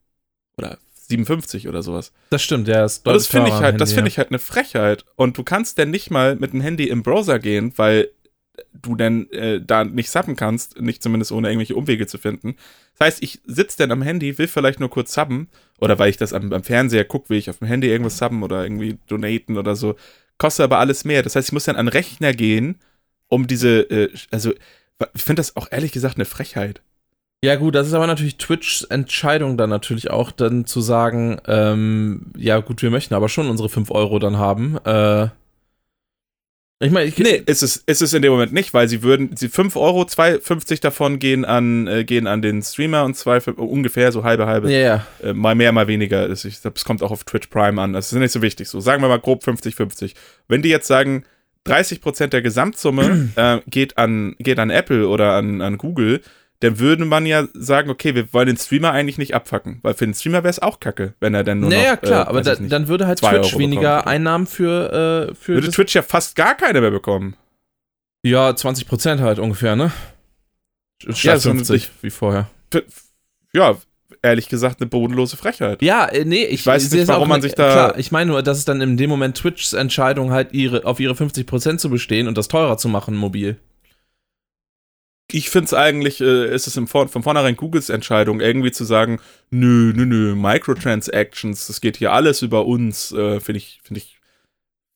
Oder 57 oder sowas. Das stimmt, der ist Und das finde ich halt, am das Handy, finde ich halt eine Frechheit. Und du kannst denn nicht mal mit dem Handy im Browser gehen, weil du dann äh, da nicht subben kannst, nicht zumindest ohne irgendwelche Umwege zu finden. Das heißt, ich sitze dann am Handy, will vielleicht nur kurz subben, oder weil ich das am, am Fernseher gucke, will ich auf dem Handy irgendwas subben oder irgendwie donaten oder so. Kostet aber alles mehr. Das heißt, ich muss dann an Rechner gehen, um diese, äh, also ich finde das auch ehrlich gesagt eine Frechheit. Ja, gut, das ist aber natürlich Twitchs Entscheidung dann natürlich auch, dann zu sagen, ähm, ja, gut, wir möchten aber schon unsere 5 Euro dann haben. Äh, ich meine, ich, Nee, ist es, ist es in dem Moment nicht, weil sie würden, sie 5 Euro, 2,50 davon gehen an, äh, gehen an den Streamer und zwei, ungefähr so halbe, halbe. ja, ja. Äh, mal mehr, mal weniger. ist. Ich glaube, es kommt auch auf Twitch Prime an. Das ist nicht so wichtig. So, sagen wir mal grob 50-50. Wenn die jetzt sagen, 30% der Gesamtsumme äh, geht, an, geht an Apple oder an, an Google, dann würde man ja sagen, okay, wir wollen den Streamer eigentlich nicht abfacken. Weil für den Streamer wäre es auch kacke, wenn er dann nur Naja, noch, klar, äh, aber da, ich nicht, dann würde halt Twitch Euro weniger bekommen. Einnahmen für, äh, für würde Twitch ja fast gar keine mehr bekommen. ja, 20% halt ungefähr, ne? Statt Ja, so ein- 50, wie vorher. Ja, ehrlich gesagt, eine bodenlose Frechheit. Ja, äh, nee, ich, Ich weiß nicht, warum man sich da- Klar, ich meine nur, dass es dann in dem Moment Twitchs Entscheidung halt ihre, auf ihre 50% zu bestehen und das teurer zu machen mobil. Ich finde es eigentlich, äh, ist es im Vor von vornherein Googles Entscheidung, irgendwie zu sagen, nö, nö, nö, Microtransactions, das geht hier alles über uns, äh, finde ich, finde ich,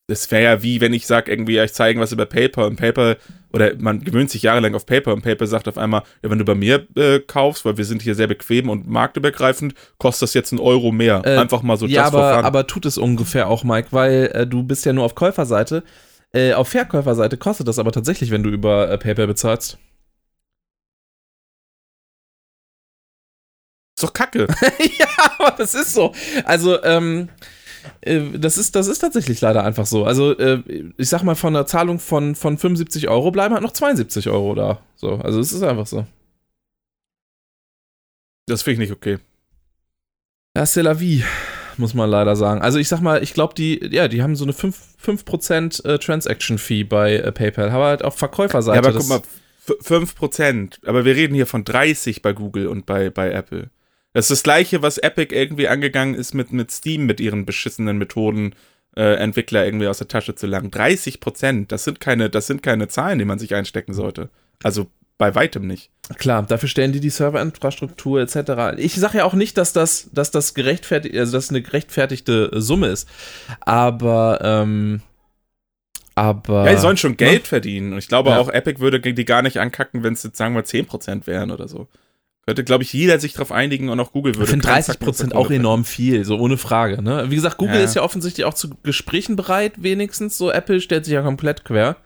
das wäre ja wie, wenn ich sage, irgendwie, ja, ich zeige was über PayPal und PayPal, oder man gewöhnt sich jahrelang auf PayPal und PayPal sagt auf einmal, ja, wenn du bei mir äh, kaufst, weil wir sind hier sehr bequem und marktübergreifend, kostet das jetzt einen Euro mehr. Äh, Einfach mal so ja, aber, aber tut es ungefähr auch, Mike, weil äh, du bist ja nur auf Käuferseite. Äh, auf Verkäuferseite kostet das aber tatsächlich, wenn du über PayPal bezahlst. Doch kacke. ja, aber das ist so. Also, ähm, äh, das ist, das ist tatsächlich leider einfach so. Also, äh, ich sag mal, von einer Zahlung von, von 75 Euro bleiben halt noch 72 Euro da. So, also es ist einfach so. Das finde ich nicht okay. Ja, c'est la vie, muss man leider sagen. Also ich sag mal, ich glaube, die, ja, die haben so eine 5%, 5% äh, Transaction-Fee bei äh, PayPal, aber halt auf Verkäuferseite. Ja, aber das- guck mal, f- 5%. Aber wir reden hier von 30 bei Google und bei, bei Apple. Das ist das gleiche, was Epic irgendwie angegangen ist mit, mit Steam, mit ihren beschissenen Methoden, äh, Entwickler irgendwie aus der Tasche zu langen. 30%, das sind keine, das sind keine Zahlen, die man sich einstecken sollte. Also bei weitem nicht. Klar, dafür stellen die die Serverinfrastruktur etc. Ich sage ja auch nicht, dass das, dass das gerechtfertigt, also dass eine gerechtfertigte Summe ist, aber ähm, aber Ja, die sollen schon Geld ne? verdienen. Und ich glaube Ja. auch, Epic würde die gar nicht ankacken, wenn es jetzt, sagen wir, 10% wären oder so. Könnte, glaube ich, jeder sich drauf einigen und auch Google Ich würde. finde keinen 30 Zacken auf der Prozent auch enorm viel, so ohne Frage. Ne? Wie gesagt, Google Ja. ist ja offensichtlich auch zu Gesprächen bereit, wenigstens. So Apple stellt sich ja komplett quer.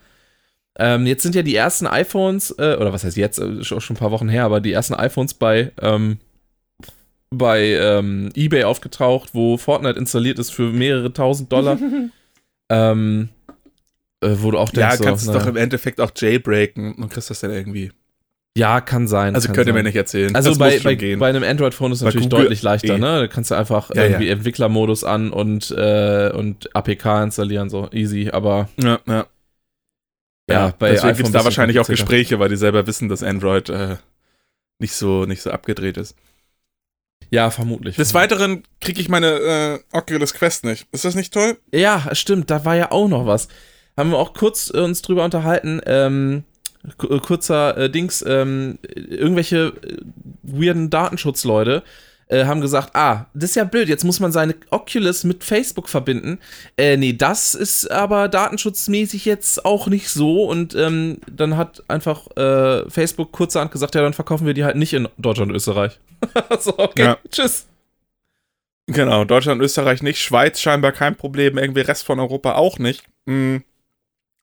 Ähm, jetzt sind ja die ersten iPhones, äh, oder was heißt jetzt, äh, schon schon ein paar Wochen her, aber die ersten iPhones bei, ähm, bei ähm, eBay aufgetaucht, wo Fortnite installiert ist für mehrere tausend Dollar. ähm, äh, wo du auch Ja, denkst, kannst so, du doch naja. im Endeffekt auch jailbreaken und kriegst das dann irgendwie. Ja, kann sein. Also kann könnt ihr mir sein. nicht erzählen. Also das bei, bei, bei einem Android-Phone ist es natürlich Google deutlich leichter, eh. ne? Da kannst du einfach Ja, irgendwie ja. Entwicklermodus an und, äh, und APK installieren, so easy, aber ja, ja. Ja, bei deswegen gibt es da wahrscheinlich auch. Gespräche, weil die selber wissen, dass Android äh, nicht, so, nicht so abgedreht ist. ja, vermutlich. Des Weiteren kriege ich meine äh, Oculus Quest nicht. Ist das nicht toll? Ja, stimmt, da war ja auch noch was. Haben wir auch kurz äh, uns drüber unterhalten, ähm, äh, kurzer äh, Dings, ähm, irgendwelche äh, weirden Datenschutzleute äh, haben gesagt, ah, das ist ja blöd, jetzt muss man seine Oculus mit Facebook verbinden. Äh, nee, das ist aber datenschutzmäßig jetzt auch nicht so und ähm, dann hat einfach äh, Facebook kurzerhand gesagt, ja, dann verkaufen wir die halt nicht in Deutschland und Österreich. so, okay, Ja. tschüss. Genau, Deutschland, Österreich nicht, Schweiz scheinbar kein Problem, irgendwie Rest von Europa auch nicht. Hm.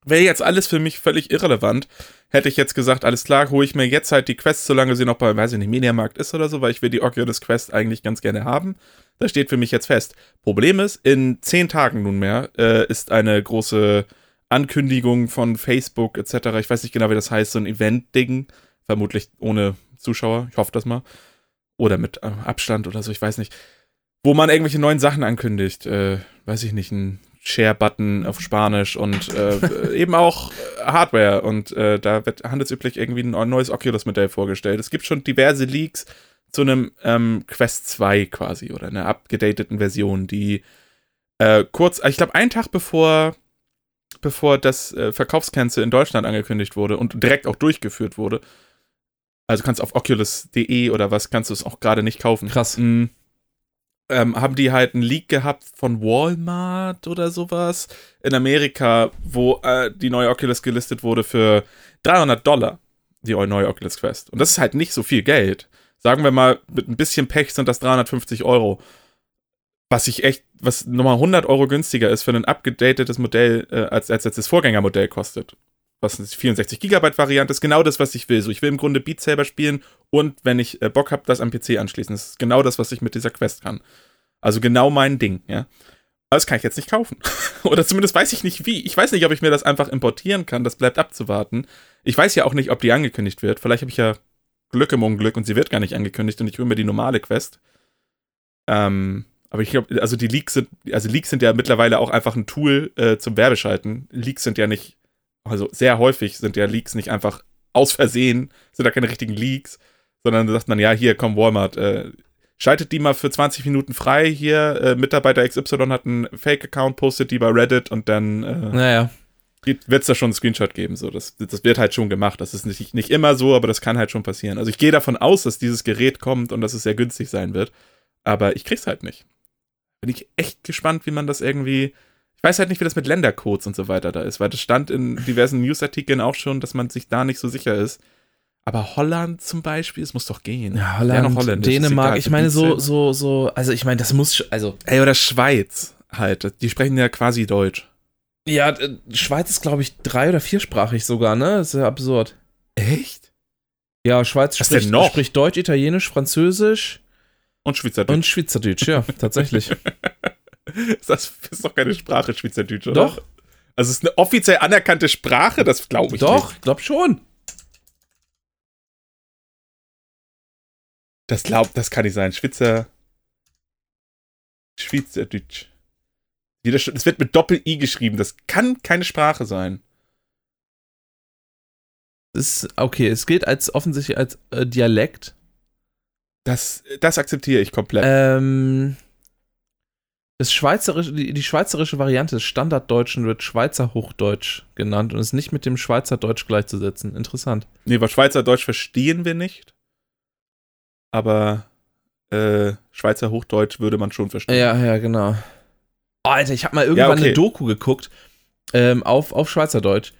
Wäre jetzt alles für mich völlig irrelevant. Hätte ich jetzt gesagt, alles klar, hole ich mir jetzt halt die Quest, solange sie noch bei, weiß ich nicht, Mediamarkt ist oder so, weil ich will die Oculus Quest eigentlich ganz gerne haben. Das steht für mich jetzt fest. Problem ist, in zehn Tagen nunmehr äh, ist eine große Ankündigung von Facebook etc. Ich weiß nicht genau, wie das heißt, so ein Event-Ding. Vermutlich ohne Zuschauer, ich hoffe das mal. Oder mit äh, Abstand oder so, ich weiß nicht wo man irgendwelche neuen Sachen ankündigt. Äh, weiß ich nicht, ein Share-Button auf Spanisch und äh, eben auch Hardware. Und äh, da wird handelsüblich irgendwie ein neues Oculus-Modell vorgestellt. Es gibt schon diverse Leaks zu einem ähm, Quest 2 quasi oder einer abgedateten Version, die äh, kurz, ich glaube, einen Tag bevor, bevor das äh, Verkaufscancel in Deutschland angekündigt wurde und direkt auch durchgeführt wurde, also kannst auf oculus.de oder was kannst du es auch gerade nicht kaufen. Krass. Mhm. Ähm, haben die halt einen Leak gehabt von Walmart oder sowas in Amerika, wo äh, die neue Oculus gelistet wurde für 300 Dollar, die neue Oculus Quest. Und das ist halt nicht so viel Geld. Sagen wir mal, mit ein bisschen Pech sind das 350 Euro. Was ich echt, was nochmal 100 Euro günstiger ist für ein abgedatetes Modell, äh, als, als jetzt das Vorgängermodell kostet was ist 64 Gigabyte Variante ist genau das, was ich will. So, ich will im Grunde Beat Saber spielen und wenn ich äh, Bock habe, das am PC anschließen. Das ist genau das, was ich mit dieser Quest kann. Also genau mein Ding, ja. Aber das kann ich jetzt nicht kaufen. Oder zumindest weiß ich nicht wie. Ich weiß nicht, ob ich mir das einfach importieren kann. Das bleibt abzuwarten. Ich weiß ja auch nicht, ob die angekündigt wird. Vielleicht habe ich ja Glück im Unglück und sie wird gar nicht angekündigt und ich will mir die normale Quest. Ähm, aber ich glaube, also die Leaks sind, also Leaks sind ja mittlerweile auch einfach ein Tool äh, zum Werbeschalten. Leaks sind ja nicht also sehr häufig sind ja Leaks nicht einfach aus Versehen, sind da keine richtigen Leaks, sondern da sagt man, ja, hier, komm, Walmart, äh, schaltet die mal für 20 Minuten frei hier, äh, Mitarbeiter XY hat einen Fake-Account, postet die bei Reddit und dann äh, naja. wird es da schon einen Screenshot geben. So, das, das wird halt schon gemacht. Das ist nicht, nicht immer so, aber das kann halt schon passieren. Also ich gehe davon aus, dass dieses Gerät kommt und dass es sehr günstig sein wird. Aber ich krieg's halt nicht. Bin ich echt gespannt, wie man das irgendwie weiß halt nicht, wie das mit Ländercodes und so weiter da ist, weil das stand in diversen Newsartikeln auch schon, dass man sich da nicht so sicher ist. Aber Holland zum Beispiel, es muss doch gehen. Ja, Holland, ja, Dänemark, ich meine so, so, so, also ich meine, das muss, also. Ey, oder Schweiz halt, die sprechen ja quasi Deutsch. Ja, Schweiz ist, glaube ich, drei- oder viersprachig sogar, ne? Das ist ja absurd. Echt? Ja, Schweiz spricht, spricht Deutsch, Italienisch, Französisch. Und Schweizerdeutsch. Und Schweizerdeutsch, ja, tatsächlich. Das ist doch keine Sprache, Schweizerdeutsch, oder? Doch. Also es ist eine offiziell anerkannte Sprache, das glaube ich Doch, nicht. glaub schon. Das glaubt, das kann nicht sein. Schweizer. Schweizerdeutsch. Es wird mit Doppel-I geschrieben. Das kann keine Sprache sein. ist, okay, es gilt als offensichtlich als äh, Dialekt. Das, das akzeptiere ich komplett. Ähm, das Schweizerische, die, die schweizerische Variante des Standarddeutschen wird Schweizer Hochdeutsch genannt und ist nicht mit dem Schweizerdeutsch gleichzusetzen. Interessant. Nee, weil Schweizerdeutsch verstehen wir nicht. Aber äh, Schweizer Hochdeutsch würde man schon verstehen. Ja, ja, genau. Alter, ich habe mal irgendwann ja, okay. eine Doku geguckt ähm, auf, auf Schweizerdeutsch.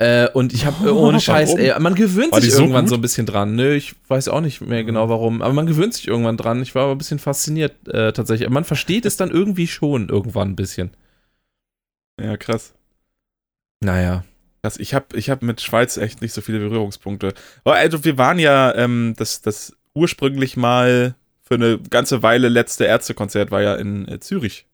Äh, und ich habe oh, ohne Scheiß, ey, man gewöhnt sich irgendwann so, so, ein bisschen dran. Nö, ich weiß auch nicht mehr genau warum, aber man gewöhnt sich irgendwann dran. Ich war aber ein bisschen fasziniert äh, tatsächlich. Man versteht es dann irgendwie schon irgendwann ein bisschen. Ja, krass. Naja. Krass, ich habe ich hab mit Schweiz echt nicht so viele Berührungspunkte. Aber also wir waren ja, ähm, das, das ursprünglich mal für eine ganze Weile letzte Ärztekonzert war ja in äh, Zürich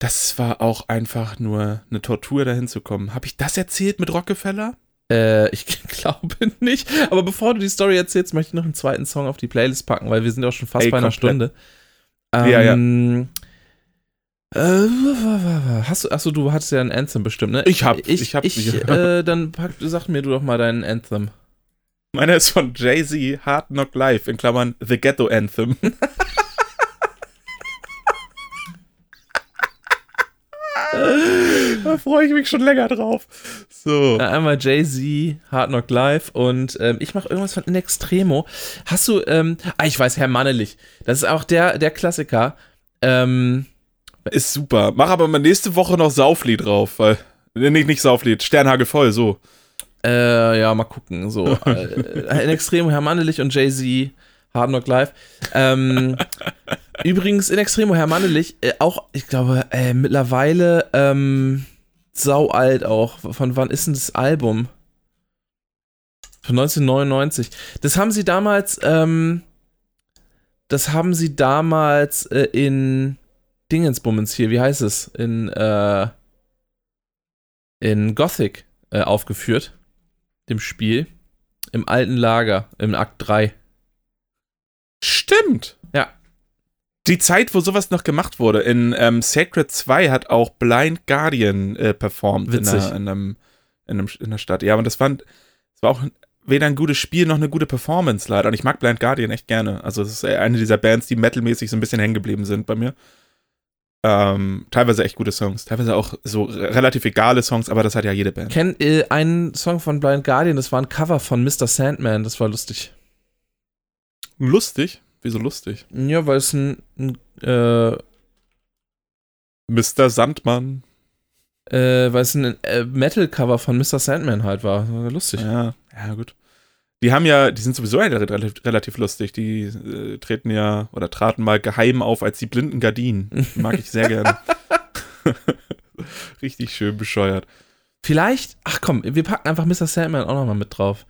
das war auch einfach nur eine Tortur, dahin zu kommen. Habe ich das erzählt mit Rockefeller? Äh, ich glaube nicht. Aber bevor du die Story erzählst, möchte ich noch einen zweiten Song auf die Playlist packen, weil wir sind ja auch schon fast Ey, bei einer Stunde. Ähm, ja, ja. Ähm, äh, hast du, achso, du hattest ja ein Anthem bestimmt, ne? Ich hab, ich, ich hab, ich, ja. äh, dann pack, sag mir du doch mal deinen Anthem. Meiner ist von Jay-Z, Hard Knock Life, in Klammern The Ghetto Anthem. da freue ich mich schon länger drauf. So. Ja, einmal Jay-Z, Hard Knock Live und ähm, ich mache irgendwas von In Extremo. Hast du, ähm, ah, ich weiß, Herr Mannelich. Das ist auch der, der Klassiker. Ähm, ist super. Mach aber mal nächste Woche noch Sauflied drauf, weil. Nicht, nicht Sauflied, Sternhagel voll, so. Äh, ja, mal gucken. So. äh, in Extremo, Herr Mannelich und Jay-Z, Hard Knock Live. Ähm, Übrigens in Extremo Herr Mannelich, äh, auch, ich glaube, äh, mittlerweile ähm, sau alt auch. Von wann ist denn das Album? Von 1999. Das haben sie damals, ähm, das haben sie damals äh, in Dingensbummens hier, wie heißt es? In, äh, in Gothic äh, aufgeführt. Dem Spiel. Im alten Lager, im Akt 3. Stimmt. Die Zeit, wo sowas noch gemacht wurde, in ähm, Sacred 2 hat auch Blind Guardian äh, performt in, einer, in, einem, in, einem, in der Stadt. Ja, und das, war, das war auch weder ein gutes Spiel noch eine gute Performance leider. Und ich mag Blind Guardian echt gerne. Also, es ist eine dieser Bands, die metalmäßig so ein bisschen hängen geblieben sind bei mir. Ähm, teilweise echt gute Songs, teilweise auch so re- relativ egale Songs, aber das hat ja jede Band. Kenn äh, einen Song von Blind Guardian, das war ein Cover von Mr. Sandman, das war lustig. Lustig? Wieso lustig? Ja, weil es ein, ein äh, Mr. Sandmann. äh, weil es ein äh, Metal-Cover von Mr. Sandman halt war. Lustig. Ja, ja, gut. Die haben ja, die sind sowieso relativ, relativ lustig. Die äh, treten ja oder traten mal geheim auf als die blinden Gardinen. Mag ich sehr gerne. Richtig schön bescheuert. Vielleicht, ach komm, wir packen einfach Mr. Sandman auch nochmal mit drauf.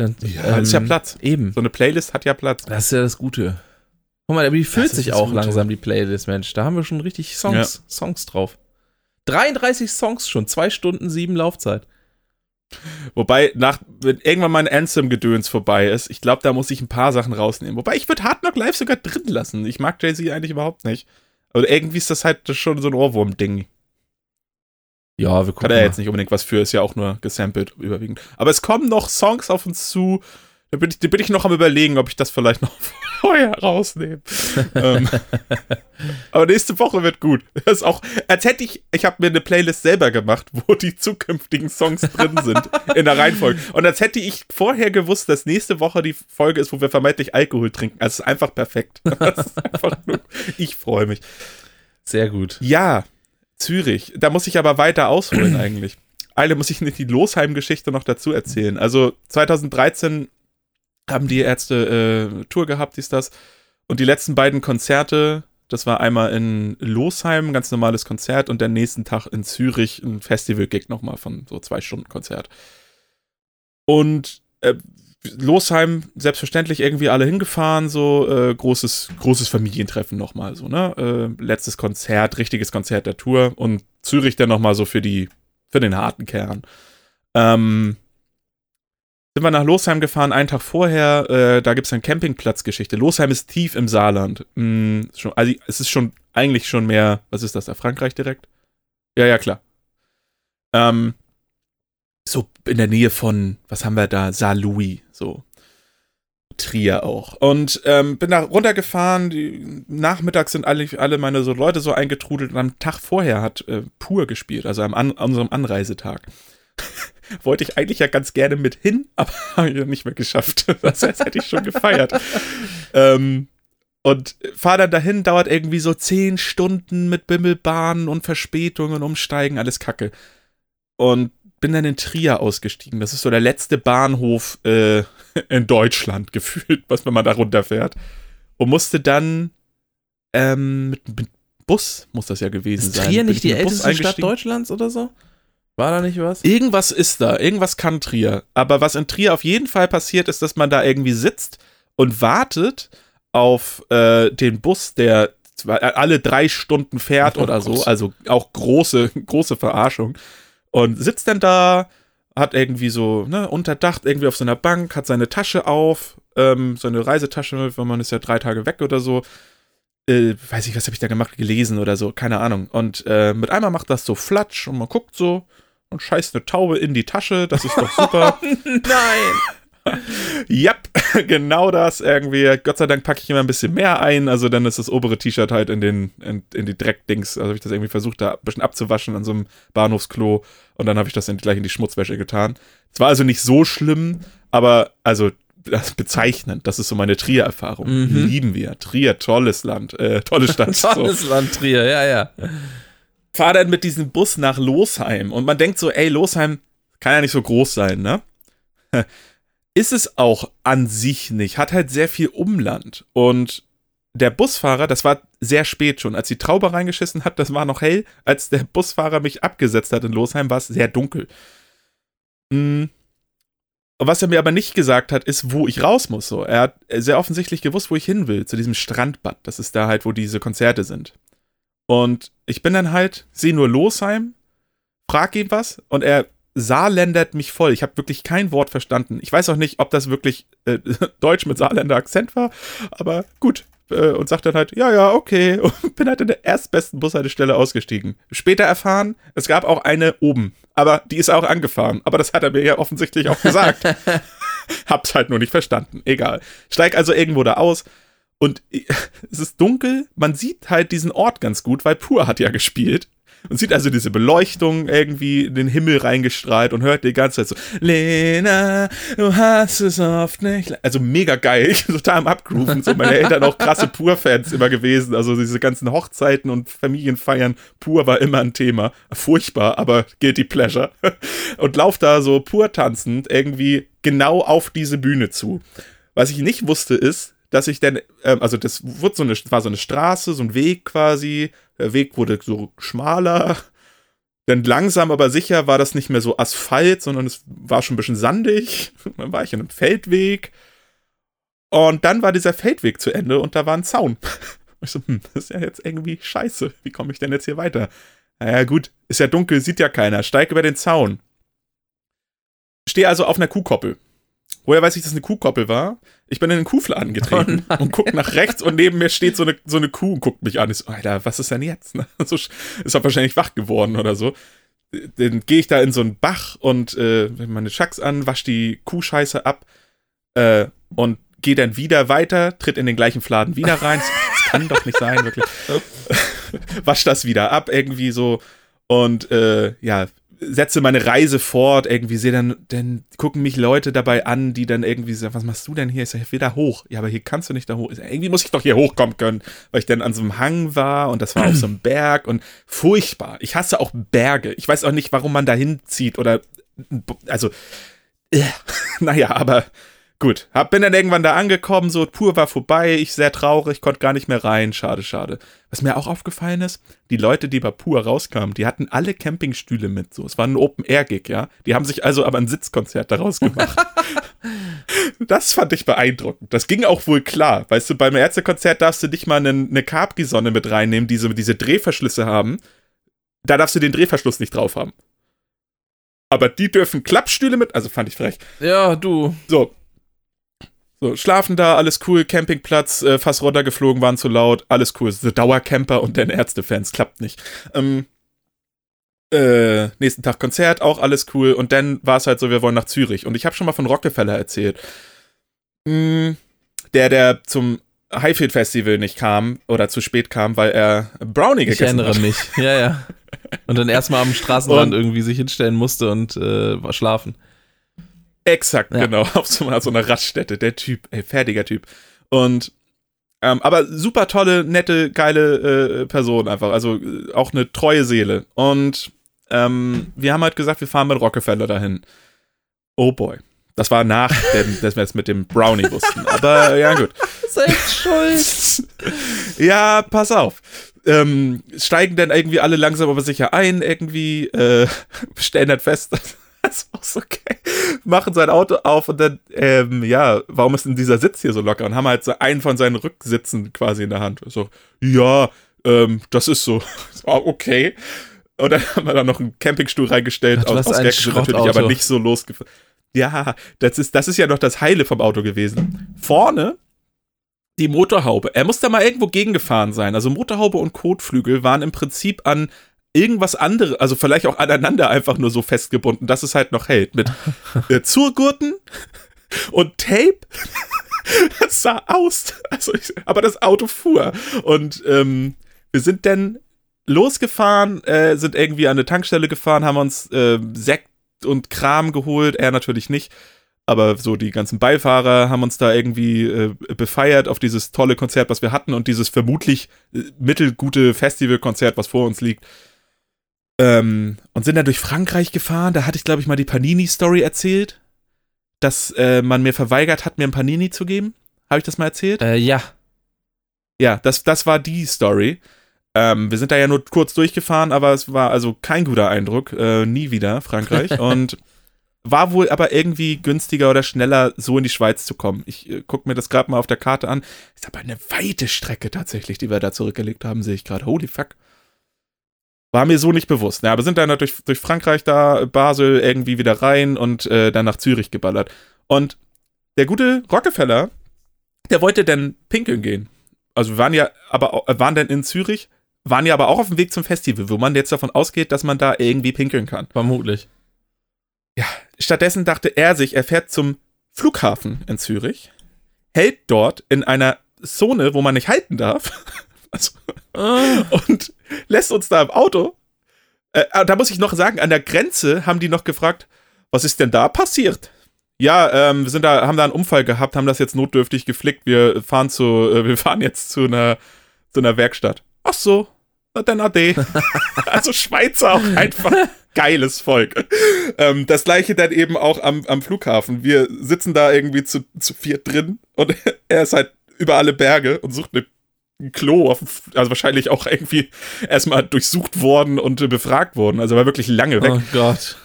Dann, Ja, ist ja Platz. Eben. So eine Playlist hat ja Platz. Das ist ja das Gute. Guck mal, aber die füllt sich auch Gute. langsam, die Playlist, Mensch. Da haben wir schon richtig Songs, Songs drauf. 33 Songs schon, zwei Stunden, sieben Laufzeit. Wobei, nach, wenn irgendwann mein Anthem-Gedöns vorbei ist, ich glaube, da muss ich ein paar Sachen rausnehmen. Wobei, ich würde Hard Knock Live sogar drin lassen. Ich mag Jay-Z eigentlich überhaupt nicht. Aber irgendwie ist das halt schon so ein Ohrwurm-Ding. Ja, wir gucken Kann er jetzt nicht unbedingt was für, ist ja auch nur gesampelt überwiegend. Aber es kommen noch Songs auf uns zu. Da bin ich, da bin ich noch am überlegen, ob ich das vielleicht noch vorher rausnehme. ähm, aber nächste Woche wird gut. Das ist auch, als hätte ich, ich habe mir eine Playlist selber gemacht, wo die zukünftigen Songs drin sind in der Reihenfolge. Und als hätte ich vorher gewusst, dass nächste Woche die Folge ist, wo wir vermeintlich Alkohol trinken. Also es ist einfach perfekt. Das ist einfach nur, ich freue mich. Sehr gut. Ja, Zürich. Da muss ich aber weiter ausholen eigentlich. Eine muss ich nicht die Losheim-Geschichte noch dazu erzählen. Also 2013 haben die Ärzte äh, Tour gehabt, dies, das. Und die letzten beiden Konzerte, das war einmal in Losheim, ein ganz normales Konzert, und der nächsten Tag in Zürich ein Festival-Gig nochmal von so zwei Stunden Konzert. Und äh, Losheim, selbstverständlich irgendwie alle hingefahren, so äh, großes, großes Familientreffen nochmal, so, ne? Äh, letztes Konzert, richtiges Konzert der Tour und Zürich dann nochmal so für die, für den harten Kern. Ähm, sind wir nach Losheim gefahren, einen Tag vorher, äh, da gibt es eine Campingplatzgeschichte. Losheim ist tief im Saarland. Mm, schon, also es ist schon eigentlich schon mehr, was ist das da, Frankreich direkt? Ja, ja, klar. Ähm, so in der Nähe von, was haben wir da, Saarlouis, so. Trier auch. Und ähm, bin da runtergefahren, die, nachmittags sind alle, alle meine so Leute so eingetrudelt und am Tag vorher hat äh, Pur gespielt, also am an, unserem Anreisetag. Wollte ich eigentlich ja ganz gerne mit hin, aber habe ich ja nicht mehr geschafft. Das heißt, hätte ich schon gefeiert. ähm, und fahr dann dahin, dauert irgendwie so zehn Stunden mit Bimmelbahnen und Verspätungen, Umsteigen, alles Kacke. Und bin dann in Trier ausgestiegen. Das ist so der letzte Bahnhof äh, in Deutschland gefühlt, was wenn man da runterfährt. Und musste dann ähm, mit, mit Bus muss das ja gewesen Ist sein. Trier nicht ich die älteste Stadt. Deutschlands oder so? War da nicht was? Irgendwas ist da, irgendwas kann Trier. Aber was in Trier auf jeden Fall passiert, ist, dass man da irgendwie sitzt und wartet auf äh, den Bus, der alle drei Stunden fährt Oh oder so. Also auch große, große Verarschung. Und sitzt dann da, hat irgendwie so, ne, unterdacht, irgendwie auf so Bank, hat seine Tasche auf, ähm, seine Reisetasche, weil man ist ja drei Tage weg oder so. Äh, weiß ich, was habe ich da gemacht, gelesen oder so, keine Ahnung. Und äh, mit einmal macht das so Flatsch und man guckt so und scheißt eine Taube in die Tasche, das ist doch super. Nein! Yep, genau das irgendwie. Gott sei Dank packe ich immer ein bisschen mehr ein. Also dann ist das obere T-Shirt halt in den in, in die Dreckdings. Also habe ich das irgendwie versucht, da ein bisschen abzuwaschen an so einem Bahnhofsklo. Und dann habe ich das in, gleich in die Schmutzwäsche getan. Es war also nicht so schlimm, aber also das bezeichnend. Das ist so meine Trier-Erfahrung. Mhm. Lieben wir. Trier, tolles Land, äh, tolle Stadt. so Tolles Land Trier, ja, ja. fahr dann mit diesem Bus nach Losheim und man denkt so, ey, Losheim kann ja nicht so groß sein, ne? Ist es auch an sich nicht, hat halt sehr viel Umland und der Busfahrer, das war sehr spät schon, als die Traube reingeschissen hat, das war noch hell, als der Busfahrer mich abgesetzt hat in Losheim, war es sehr dunkel. Und was er mir aber nicht gesagt hat, ist, wo ich raus muss. So. Er hat sehr offensichtlich gewusst, wo ich hin will, zu diesem Strandbad. Das ist da halt, wo diese Konzerte sind. Und ich bin dann halt, sehe nur Losheim, frag ihm was und er saarländert mich voll. Ich habe wirklich kein Wort verstanden. Ich weiß auch nicht, ob das wirklich äh, Deutsch mit Saarländer Akzent war, aber gut. äh, und sag dann halt, ja, ja, okay. Und bin halt in der erstbesten Bushaltestelle ausgestiegen. Später erfahren, es gab auch eine oben. Aber die ist auch angefahren. Aber das hat er mir ja offensichtlich auch gesagt. Hab's halt nur nicht verstanden. Egal. Steig also irgendwo da aus. Und es ist dunkel. Man sieht halt diesen Ort ganz gut, weil Pur hat ja gespielt. Und sieht also diese Beleuchtung irgendwie in den Himmel reingestrahlt und hört die ganze Zeit so, Lena, du hast es oft nicht. Also mega geil. Ich bin total am Abgrooven. So meine Eltern auch krasse Pur-Fans immer gewesen. Also diese ganzen Hochzeiten und Familienfeiern. Pur war immer ein Thema. Furchtbar, aber guilty pleasure. Und lauf da so pur tanzend irgendwie genau auf diese Bühne zu. Was ich nicht wusste ist, dass ich dann, ähm, also das wurde so eine, war so eine Straße, so ein Weg quasi. Der Weg wurde so schmaler. Dann langsam, aber sicher war das nicht mehr so Asphalt, sondern es war schon ein bisschen sandig. Dann war ich in einem Feldweg. Und dann war dieser Feldweg zu Ende und da war ein Zaun. Ich so, hm, das ist ja jetzt irgendwie scheiße. Wie komme ich denn jetzt hier weiter? Naja, gut, ist ja dunkel, sieht ja keiner. Steig über den Zaun. Stehe also auf einer Kuhkoppel. Woher weiß ich, dass es eine Kuhkoppel war? Ich bin in den Kuhfladen getreten Oh und guck nach rechts und neben mir steht so eine, so eine Kuh und guckt mich an. Ich so, Alter, was ist denn jetzt? Ne? So, ist doch wahrscheinlich wach geworden oder so. Dann gehe ich da in so einen Bach und äh, meine Schacks an, wasch die Kuhscheiße ab äh, und gehe dann wieder weiter, tritt in den gleichen Fladen wieder rein. Das kann doch nicht sein, wirklich. wasch das wieder ab, irgendwie so. Und äh, ja, setze meine Reise fort, irgendwie sehe dann, dann gucken mich Leute dabei an, die dann irgendwie sagen, was machst du denn hier? Ich sage, wieder hoch. Ja, aber hier kannst du nicht da hoch. Ich sag, irgendwie muss ich doch hier hochkommen können, weil ich dann an so einem Hang war und das war auf so einem Berg und furchtbar. Ich hasse auch Berge. Ich weiß auch nicht, warum man da hinzieht oder, also, äh, naja, aber gut. Hab, bin dann irgendwann da angekommen, so pur war vorbei, ich sehr traurig, konnte gar nicht mehr rein, schade, schade. Was mir auch aufgefallen ist, die Leute, die bei Pur rauskamen, die hatten alle Campingstühle mit, so. Es war ein Open-Air-Gig, ja. Die haben sich also aber ein Sitzkonzert daraus gemacht. das fand ich beeindruckend. Das ging auch wohl klar. Weißt du, beim Ärztekonzert darfst du nicht mal eine, eine Capri-Sonne mit reinnehmen, die so diese Drehverschlüsse haben. Da darfst du den Drehverschluss nicht drauf haben. Aber die dürfen Klappstühle mit, also fand ich frech. Ja, du. So. So, schlafen da, alles cool, Campingplatz, äh, fast runtergeflogen, waren zu laut, alles cool. The Dauercamper und dann Ärztefans, klappt nicht. Ähm, äh, nächsten Tag Konzert, auch alles cool. Und dann war es halt so, wir wollen nach Zürich. Und ich habe schon mal von Rockefeller erzählt. Mm, der, der zum Highfield Festival nicht kam oder zu spät kam, weil er Brownie Ich gegessen erinnere hat. mich. Ja, ja. Und dann erstmal am Straßenrand Und- irgendwie sich hinstellen musste und äh, war schlafen. Exakt, Ja. genau. Auf so, einer- so einer Raststätte. Der Typ, ey, fertiger Typ. Und, ähm, aber super tolle, nette, geile äh, Person einfach. Also äh, auch eine treue Seele. Und ähm, wir haben halt gesagt, wir fahren mit Rockefeller dahin. Oh boy. Das war nach, dem, dass wir es mit dem Brownie wussten. Aber ja, gut. Selbst schuld. Ja, pass auf. Ähm, steigen dann irgendwie alle langsam aber sicher ein, irgendwie, äh, stellen dann fest, das ist so geil, machen sein Auto auf und dann, ähm, ja, warum ist denn dieser Sitz hier so locker? Und haben halt so einen von seinen Rücksitzen quasi in der Hand. So, ja, ähm, das ist so. So, okay. Und dann haben wir da noch einen Campingstuhl reingestellt, aus, aus Gag natürlich, aber nicht so losgefahren. Ja, das ist, das ist ja noch das Heile vom Auto gewesen. Vorne die Motorhaube. Er muss da mal irgendwo gegengefahren sein. Also Motorhaube und Kotflügel waren im Prinzip an irgendwas anderes, also vielleicht auch aneinander einfach nur so festgebunden, dass es halt noch hält. Mit äh, Zurgurten und Tape. Das sah aus. Also ich, aber das Auto fuhr. Und ähm, wir sind dann losgefahren, äh, sind irgendwie an eine Tankstelle gefahren, haben uns äh, Sekt und Kram geholt. Er natürlich nicht. Aber so die ganzen Beifahrer haben uns da irgendwie äh, befeiert auf dieses tolle Konzert, was wir hatten und dieses vermutlich äh, mittelgute Festivalkonzert, was vor uns liegt. Ähm, und sind dann durch Frankreich gefahren. Da hatte ich, glaube ich, mal die Panini-Story erzählt, dass äh, man mir verweigert hat, mir ein Panini zu geben. Habe ich das mal erzählt? Äh, ja. Ja, das, das war die Story. Ähm, wir sind da ja nur kurz durchgefahren, aber es war also kein guter Eindruck. Äh, nie wieder Frankreich. und war wohl aber irgendwie günstiger oder schneller, so in die Schweiz zu kommen. Ich äh, gucke mir das gerade mal auf der Karte an. Ist aber eine weite Strecke tatsächlich, die wir da zurückgelegt haben, sehe ich gerade. Holy fuck. War mir so nicht bewusst. Ja, aber sind dann durch, durch Frankreich da, Basel irgendwie wieder rein und äh, dann nach Zürich geballert. Und der gute Rockefeller, der wollte dann pinkeln gehen. also wir waren ja aber äh, waren dann in Zürich, waren ja aber auch auf dem Weg zum Festival, wo man jetzt davon ausgeht, dass man da irgendwie pinkeln kann. Vermutlich. Stattdessen dachte er sich, er fährt zum Flughafen in Zürich, hält dort in einer Zone, wo man nicht halten darf, also, Ah. und lässt uns da im Auto. Äh, ah, da muss ich noch sagen, an der Grenze haben die noch gefragt, was ist denn da passiert? Ja, ähm, wir sind da, haben da einen Unfall gehabt, haben das jetzt notdürftig geflickt. Wir fahren zu, äh, wir fahren jetzt zu einer, zu einer Werkstatt. Ach so, na dann ade. also Schweizer auch einfach geiles Volk. Ähm, das gleiche dann eben auch am, am Flughafen. Wir sitzen da irgendwie zu, zu viert drin und er ist halt über alle Berge und sucht eine ein Klo, auf, also wahrscheinlich auch irgendwie erstmal durchsucht worden und befragt worden. Also war wirklich lange weg. Oh Gott.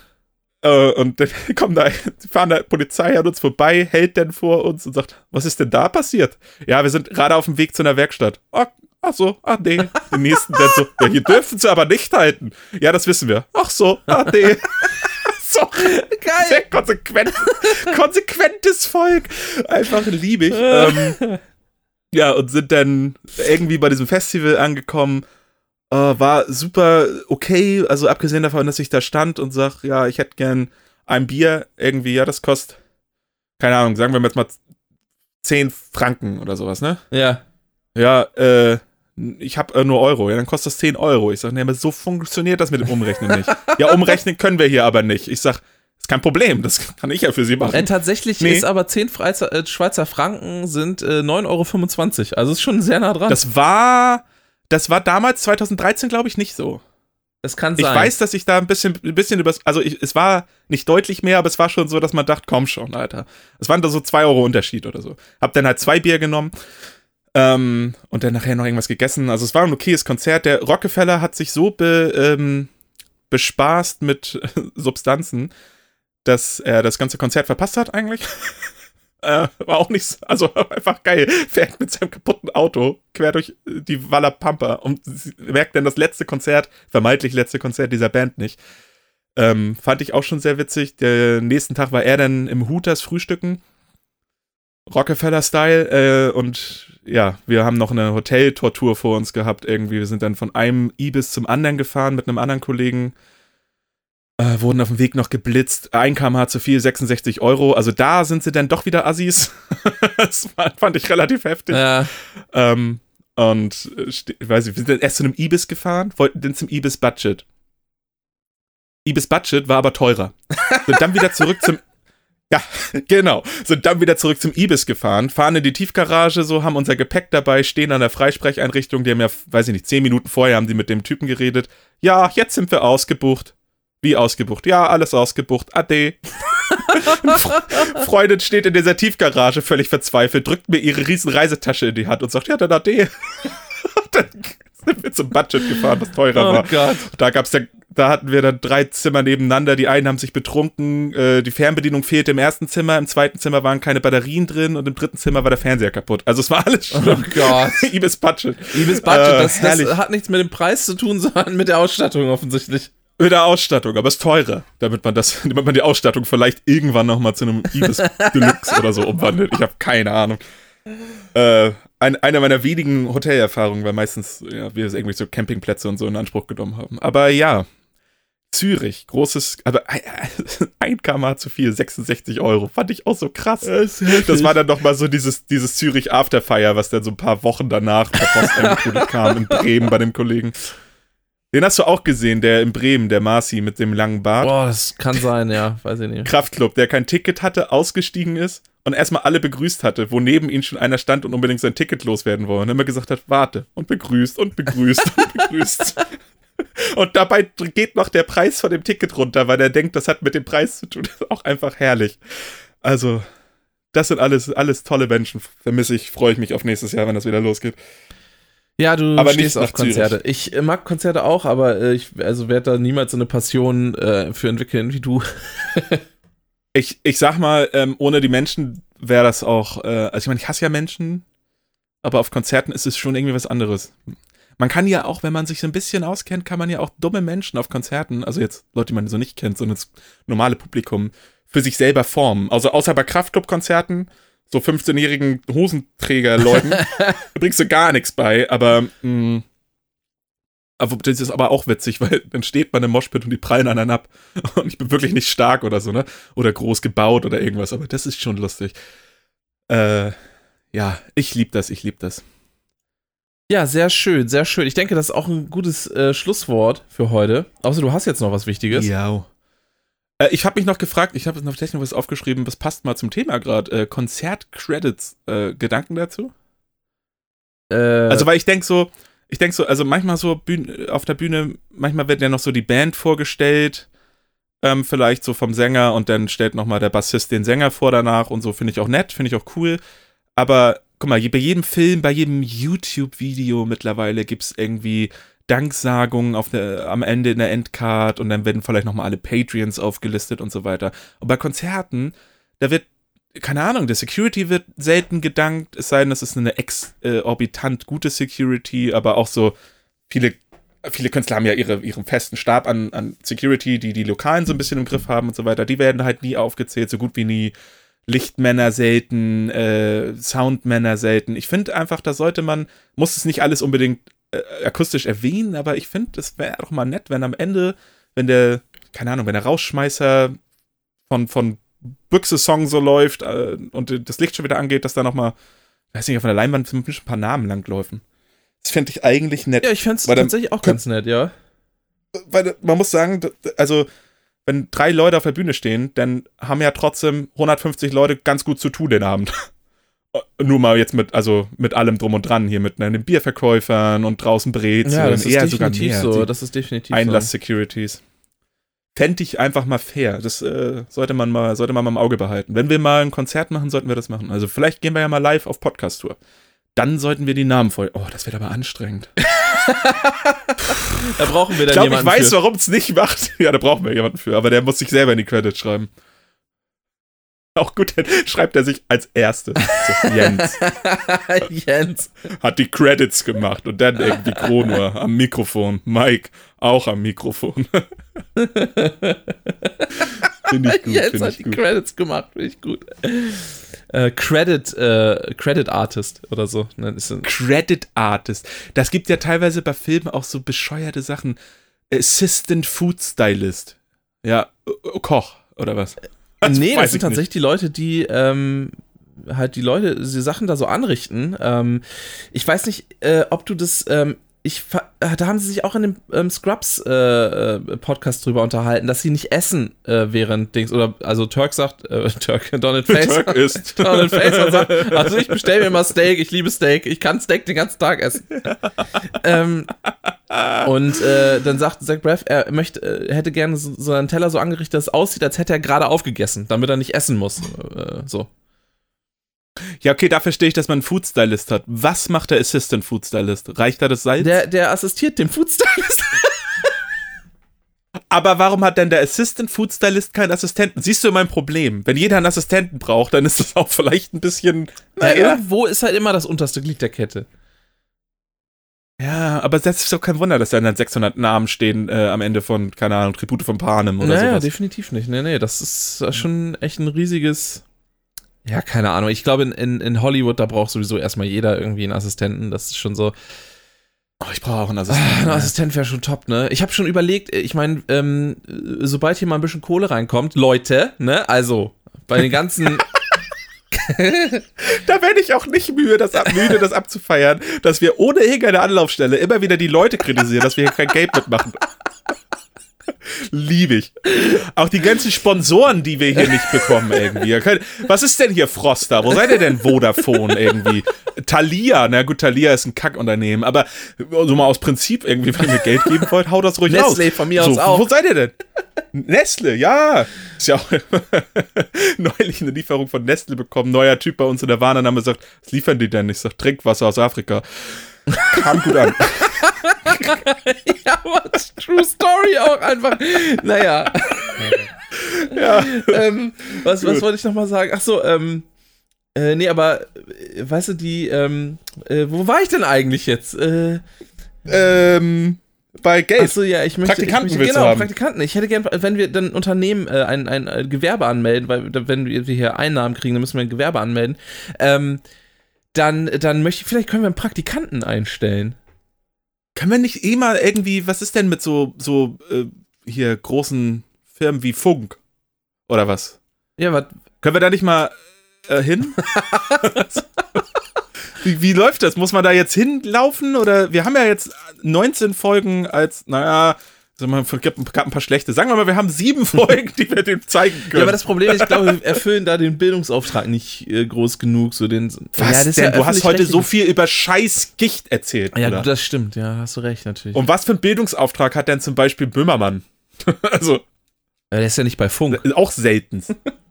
Äh, und dann kommen da, fahren da Polizei an uns vorbei, hält dann vor uns und sagt, was ist denn da passiert? Ja, wir sind gerade auf dem Weg zu einer Werkstatt. Ach, ach so, ach nee. Den nächsten dann so, ja, hier dürfen sie aber nicht halten. Ja, das wissen wir. Ach so, ach nee. so, Geil. sehr konsequent, konsequentes Volk. Einfach liebig. ähm, ja, und sind dann irgendwie bei diesem Festival angekommen. Äh, war super okay, also abgesehen davon, dass ich da stand und sag, ja, ich hätte gern ein Bier irgendwie, ja, das kostet, keine Ahnung, sagen wir jetzt mal 10 Franken oder sowas, ne? Ja. Ja, äh, ich habe äh, nur Euro, ja, dann kostet das 10 Euro. Ich sag, nee, aber so funktioniert das mit dem Umrechnen nicht. ja, umrechnen können wir hier aber nicht. Ich sag, ist kein Problem, das kann ich ja für Sie machen. Äh, tatsächlich Nee. ist aber 10 Freizer, äh, Schweizer Franken sind äh, 9,25 Euro. Also ist schon sehr nah dran. Das war, das war damals 2013, glaube ich, nicht so. Das kann Ich sein. weiß, dass ich da ein bisschen, ein bisschen übers, also ich, es war nicht deutlich mehr, aber es war schon so, dass man dachte, komm schon, Alter. Es waren da so zwei Euro Unterschied oder so. Hab dann halt zwei Bier genommen ähm, und dann nachher noch irgendwas gegessen. Also es war ein okayes Konzert. Der Rockefeller hat sich so be, ähm, bespaßt mit Substanzen, dass er das ganze Konzert verpasst hat eigentlich. äh, war auch nicht, so- also einfach geil. Fährt mit seinem kaputten Auto quer durch die Walla Pampa und merkt dann das letzte Konzert, vermeintlich letzte Konzert dieser Band nicht. Ähm, fand ich auch schon sehr witzig. Der nächsten Tag war er dann im Hooters frühstücken. Rockefeller-Style. Äh, und ja, wir haben noch eine Hoteltortur vor uns gehabt irgendwie. Wir sind dann von einem Ibis zum anderen gefahren mit einem anderen Kollegen. Äh, wurden auf dem Weg noch geblitzt. Ein kmh zu viel, 66 Euro. Also da sind sie dann doch wieder Assis. das fand ich relativ heftig. Ja. Ähm, und äh, ich weiß nicht, wir sind dann erst zu einem Ibis gefahren, wollten dann zum Ibis Budget. Ibis Budget war aber teurer. Sind dann wieder zurück zum. Ja, genau. Sind dann wieder zurück zum Ibis gefahren, fahren in die Tiefgarage, so haben unser Gepäck dabei, stehen an der Freisprecheinrichtung. Die haben ja, weiß ich nicht, zehn Minuten vorher haben die mit dem Typen geredet. Ja, jetzt sind wir ausgebucht. Wie ausgebucht? Ja, alles ausgebucht. Ade. Freundin steht in dieser Tiefgarage völlig verzweifelt, drückt mir ihre riesen Reisetasche in die Hand und sagt, ja, dann ade. dann sind wir zum Budget gefahren, was teurer Oh war. Gott. Da gab's dann, da hatten wir dann drei Zimmer nebeneinander. Die einen haben sich betrunken, äh, die Fernbedienung fehlte im ersten Zimmer, im zweiten Zimmer waren keine Batterien drin und im dritten Zimmer war der Fernseher kaputt. Also es war alles Oh schlimm. Gott. Ibis Budget. Ibis Budget, Äh, das, herrlich. das hat nichts mit dem Preis zu tun, sondern mit der Ausstattung offensichtlich. Mit der Ausstattung, aber es ist teurer, damit man das, damit man die Ausstattung vielleicht irgendwann nochmal zu einem Ibis Deluxe oder so umwandelt. Ich habe keine Ahnung. Äh, ein, eine meiner wenigen Hotelerfahrungen, weil meistens ja, wir irgendwie so Campingplätze und so in Anspruch genommen haben. Aber ja, Zürich, großes, aber ein, kmh zu viel, 66 Euro, fand ich auch so krass. Das war dann noch mal so dieses, dieses Zürich Afterfire, was dann so ein paar Wochen danach per Post kam in Bremen bei dem Kollegen. Den hast du auch gesehen, der in Bremen, der Marci mit dem langen Bart. Boah, das kann sein, ja. Weiß ich nicht. Kraftclub, der kein Ticket hatte, ausgestiegen ist und erstmal alle begrüßt hatte, wo neben ihm schon einer stand und unbedingt sein Ticket loswerden wollte. Und immer gesagt hat, warte und begrüßt und begrüßt und begrüßt. Und dabei geht noch der Preis von dem Ticket runter, weil er denkt, das hat mit dem Preis zu tun. Das ist auch einfach herrlich. Also, das sind alles, alles tolle Menschen. Vermisse ich, freue ich mich auf nächstes Jahr, wenn das wieder losgeht. Ja, du Aber stehst auf nach Zürich. Konzerte. Ich äh, mag Konzerte auch, aber äh, ich also werde da niemals so eine Passion äh, für entwickeln wie du. Ich, ich sag mal, ähm, ohne die Menschen wäre das auch, äh, also ich meine, ich hasse ja Menschen, aber auf Konzerten ist es schon irgendwie was anderes. Man kann ja auch, wenn man sich so ein bisschen auskennt, kann man ja auch dumme Menschen auf Konzerten, also jetzt Leute, die man so nicht kennt, sondern das normale Publikum, für sich selber formen. Also außer bei Kraftclub-Konzerten, so 15-jährigen Hosenträger-Leuten bringst du gar nichts bei, aber mh, aber das ist aber auch witzig, weil dann steht man im Moshpit und die prallen an einen ab. Und ich bin wirklich nicht stark oder so, ne? Oder groß gebaut oder irgendwas, aber das ist schon lustig. Äh, ja, ich lieb das, ich lieb das. Ja, sehr schön, sehr schön. Ich denke, das ist auch ein gutes äh, Schlusswort für heute. Außer du hast jetzt noch was Wichtiges. Ja. Äh, ich habe mich noch gefragt, ich habe noch vielleicht noch was aufgeschrieben, was passt mal zum Thema gerade. Äh, Konzert-Credits, äh, Gedanken dazu? Äh, Also, weil ich denke so, ich denke so, also manchmal so Bühne, auf der Bühne, manchmal wird ja noch so die Band vorgestellt, ähm, vielleicht so vom Sänger und dann stellt nochmal der Bassist den Sänger vor danach und so, finde ich auch nett, finde ich auch cool. Aber guck mal, bei jedem Film, bei jedem YouTube-Video mittlerweile gibt es irgendwie Danksagungen auf der, am Ende in der Endcard und dann werden vielleicht nochmal alle Patreons aufgelistet und so weiter. Und bei Konzerten, da wird keine Ahnung, der Security wird selten gedankt, es sei denn, das ist eine exorbitant gute Security, aber auch so viele, viele Künstler haben ja ihre, ihren festen Stab an, an Security, die die Lokalen so ein bisschen im Griff haben und so weiter. Die werden halt nie aufgezählt, so gut wie nie. Lichtmänner selten, äh, Soundmänner selten. Ich finde einfach, da sollte man, muss es nicht alles unbedingt äh, akustisch erwähnen, aber ich finde, es wäre doch mal nett, wenn am Ende, wenn der, keine Ahnung, wenn der Rausschmeißer von, von Büchse-Song so läuft äh, und das Licht schon wieder angeht, dass da nochmal, weiß nicht, auf einer Leinwand ein paar Namen langläufen. Das fände ich eigentlich nett. ja, ich fände es tatsächlich auch ganz nett, ja. Weil man muss sagen, also wenn drei Leute auf der Bühne stehen, dann haben ja trotzdem 150 Leute ganz gut zu tun den Abend. Nur mal jetzt mit, also mit allem drum und dran hier, mit ne, den Bierverkäufern und draußen Brezeln, Ja, das ist eher sogar definitiv mehr. so. Das ist definitiv Einlass-Securities. Fände ich einfach mal fair. Das äh, sollte man mal, sollte man mal im Auge behalten. Wenn wir mal ein Konzert machen, sollten wir das machen. Also vielleicht gehen wir ja mal live auf Podcast-Tour. Dann sollten wir die Namen voll. Oh, das wird aber anstrengend. so. Da brauchen wir dann Ich glaube, ich jemanden weiß, für. warum es nicht macht. Ja, da brauchen wir jemanden für, aber der muss sich selber in die Credits schreiben. Auch gut, dann schreibt er sich als Erstes. So, Jens Jens. hat die Credits gemacht und dann irgendwie Kronur am Mikrofon. Mike auch am Mikrofon. Finde ich gut. Jens Finde hat ich die gut. Credits gemacht, finde ich gut. Äh, Credit, äh, Credit Artist oder so. Ne, Credit Artist. Das gibt ja teilweise bei Filmen auch so bescheuerte Sachen. Assistant Food Stylist. Ja, Koch oder was? Das nee, das sind ich tatsächlich die Leute, die ähm, halt die Leute, die Sachen da so anrichten. Ähm, ich weiß nicht, äh, ob du das, ähm, ich, äh, da haben sie sich auch in dem ähm, Scrubs äh, äh, Podcast drüber unterhalten, dass sie nicht essen äh, während Dings, oder, also Turk sagt, äh, Turk, Donald Face. Turk ist. Donald Faison sagt, also ich bestelle mir mal Steak, ich liebe Steak, ich kann Steak den ganzen Tag essen. ähm, und äh, dann sagt Zach Braff, er möchte, äh, hätte gerne so, so einen Teller so angerichtet, dass es aussieht, als hätte er gerade aufgegessen, damit er nicht essen muss. Äh, so. Ja, okay, da verstehe ich, dass man einen Food Stylist hat. Was macht der Assistant Food Stylist? Reicht da das Salz? Der, der assistiert dem Foodstylist. Aber warum hat denn der Assistant Food Stylist keinen Assistenten? Siehst du mein Problem? Wenn jeder einen Assistenten braucht, dann ist das auch vielleicht ein bisschen. Ja, Naja. irgendwo ist halt immer das unterste Glied der Kette. Ja, aber das ist doch kein Wunder, dass da dann 600 Namen stehen äh, am Ende von, keine Ahnung, Tribute von Panem oder naja, sowas. definitiv nicht. Nee, nee, das ist äh, schon echt ein riesiges. Ja, keine Ahnung. Ich glaube, in, in, in Hollywood, da braucht sowieso erstmal jeder irgendwie einen Assistenten. Das ist schon so. Oh, ich brauche auch einen Ah, Assistenten. Ein Assistent wäre schon top, ne? Ich habe schon überlegt, ich meine, ähm, sobald hier mal ein bisschen Kohle reinkommt, Leute, ne? Also, bei den ganzen. Da werde ich auch nicht müde das, ab, müde, das abzufeiern, dass wir ohne irgendeine Anlaufstelle immer wieder die Leute kritisieren, dass wir hier kein Geld mitmachen. Liebe ich. Auch die ganzen Sponsoren, die wir hier nicht bekommen irgendwie. Was ist denn hier Froster? Wo seid ihr denn Vodafone irgendwie? Thalia, na gut, Thalia ist ein Kackunternehmen, aber so mal aus Prinzip irgendwie, wenn ihr Geld geben wollt, haut das ruhig raus. Nestlé von mir so, aus auch. Wo seid ihr denn? Nestle, ja. Ist ja auch neulich eine Lieferung von Nestle bekommen. Neuer Typ bei uns in der Warnername sagt, was liefern die denn? Ich sag, Trinkwasser aus Afrika. Kam gut an. ja, aber True Story auch einfach. Naja. Ja. ähm, was, was wollte ich nochmal sagen? Ach so, ähm. Äh, nee, aber, äh, weißt du, die, ähm, äh, wo war ich denn eigentlich jetzt? Äh, Ähm, bei Geld. Achso, ja, ich möchte. Praktikanten ich möchte, genau, haben. Praktikanten. Ich hätte gern, wenn wir dann Unternehmen äh, ein, ein, äh, Gewerbe anmelden, weil wenn wir hier Einnahmen kriegen, dann müssen wir ein Gewerbe anmelden. Ähm, dann, dann möchte ich, vielleicht können wir einen Praktikanten einstellen. Können wir nicht eh mal irgendwie, was ist denn mit so, so äh, hier großen Firmen wie Funk? Oder was? Ja, was? Können wir da nicht mal äh, hin? wie, wie läuft das? Muss man da jetzt hinlaufen? Oder wir haben ja jetzt 19 Folgen als, naja, sagen wir mal, gab gab ein paar schlechte. Sagen wir mal, wir haben sieben Folgen, die wir dem zeigen können. Ja, aber das Problem ist, ich glaube, wir erfüllen da den Bildungsauftrag nicht äh, groß genug. So den, was ja, denn? ja du hast heute so viel über scheiß Gicht erzählt. Ja, oder? das stimmt. Ja, hast du recht, natürlich. Und was für einen Bildungsauftrag hat denn zum Beispiel Böhmermann? also, Ja, der ist ja nicht bei Funk. auch selten.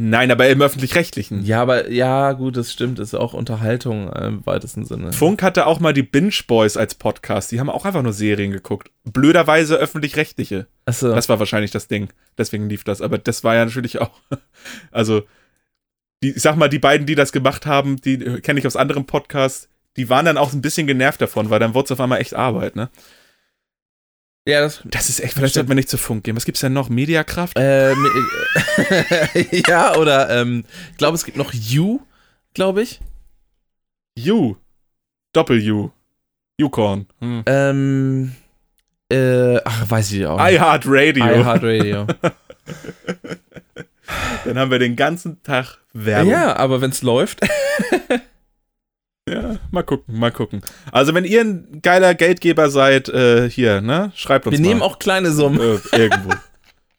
Nein, aber im Öffentlich-Rechtlichen. Ja, aber ja, gut, das stimmt. Ist auch Unterhaltung äh, im weitesten Sinne. Funk hatte auch mal die Binge Boys als Podcast. Die haben auch einfach nur Serien geguckt. Blöderweise öffentlich-rechtliche. Achso. Das war wahrscheinlich das Ding. Deswegen lief das. Aber das war ja natürlich auch. Also, die, ich sag mal, die beiden, die das gemacht haben, die äh, kenne ich aus anderen Podcasts, die waren dann auch ein bisschen genervt davon, weil dann wurde es auf einmal echt Arbeit, ne? Ja, das. Das ist echt, vielleicht sollten wir nicht zu Funk gehen. Was gibt's denn noch? Mediakraft? Ähm, äh, ja, oder ähm, ich glaube, es gibt noch You, glaube ich. U. Doppel-U. Ucorn. Hm. Ähm, äh, ach, weiß ich auch. iHeartRadio. iHeartRadio. Dann haben wir den ganzen Tag Werbung. ja, aber wenn es läuft. Ja, mal gucken, mal gucken. Also, wenn ihr ein geiler Geldgeber seid, äh, hier, ne? Schreibt uns Wir mal. nehmen auch kleine Summen. äh, irgendwo.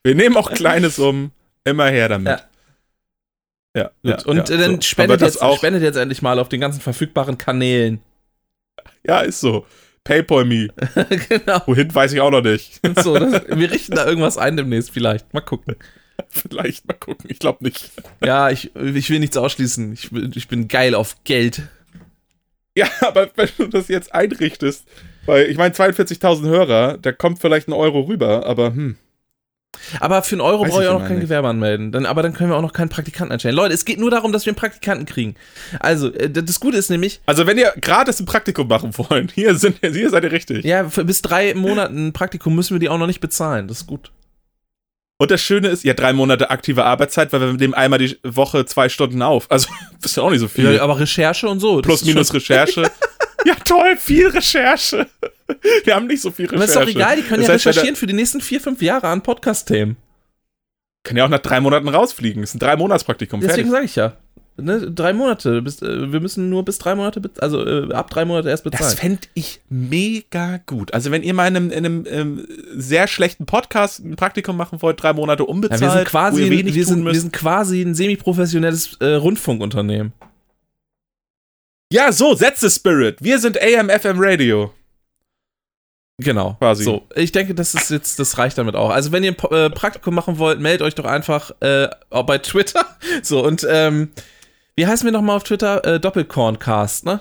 wir nehmen auch kleine Summen. Immer her damit. Ja. ja, Gut, und ja, äh, dann so. spendet, jetzt, auch. spendet jetzt endlich mal auf den ganzen verfügbaren Kanälen. Ja, ist so. PayPal me. genau. Wohin weiß ich auch noch nicht. So, das, wir richten da irgendwas ein demnächst vielleicht. Mal gucken. Vielleicht mal gucken. Ich glaube nicht. Ja, ich, ich will nichts ausschließen. Ich, ich bin geil auf Geld. Ja, aber wenn du das jetzt einrichtest, weil ich meine 42.000 Hörer, da kommt vielleicht ein Euro rüber, aber hm. Aber für einen Euro brauche ich auch noch kein nicht. Gewerbe anmelden. Dann, aber dann können wir auch noch keinen Praktikanten einstellen. Leute, es geht nur darum, dass wir einen Praktikanten kriegen. Also, äh, das Gute ist nämlich, Also wenn ihr gratis ein Praktikum machen wollt, hier sind hier seid ihr richtig. ja, für bis drei Monaten Praktikum müssen wir die auch noch nicht bezahlen. Das ist gut. Und das Schöne ist, ja, drei Monate aktive Arbeitszeit, weil wir nehmen einmal die Woche zwei Stunden auf. Also, das ist ja auch nicht so viel. Ja, aber Recherche und so. Plus, minus Recherche. ja, toll, viel Recherche. Wir haben nicht so viel Aber Recherche. ist doch egal, die können Das ja heißt, recherchieren für die nächsten vier, fünf Jahre an Podcast-Themen. Können ja auch nach drei Monaten rausfliegen. Das ist ein drei. Deswegen Fertig. sage ich ja. Ne, drei Monate. Bis, äh, wir müssen nur bis drei Monate, also äh, ab drei Monate erst bezahlen. Das fände ich mega gut. Also, wenn ihr mal in einem, in einem ähm, sehr schlechten Podcast ein Praktikum machen wollt, drei Monate ja, unbezahlt, wir sind quasi, ein, wir, sind, wir sind quasi ein semi-professionelles äh, Rundfunkunternehmen. ja, so, the spirit. Wir sind AMFM Radio. Genau. Quasi. So, ich denke, das ist jetzt, das reicht damit auch. Also, wenn ihr ein äh, Praktikum machen wollt, meldet euch doch einfach äh, bei Twitter. So, und ähm, wie heißen wir nochmal auf Twitter? Äh, Doppelkorncast, ne?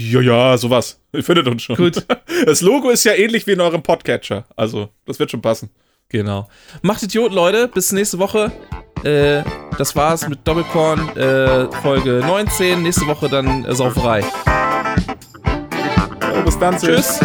Ja, ja, sowas. Ihr findet uns schon. Gut. Das Logo ist ja ähnlich wie in eurem Podcatcher. Also, das wird schon passen. Genau. Macht Idiot, Leute. Bis nächste Woche. Äh, das war's mit Doppelkorn, äh, Folge 19. Nächste Woche dann äh, Sauferei. Ja, bis dann. Tschüss.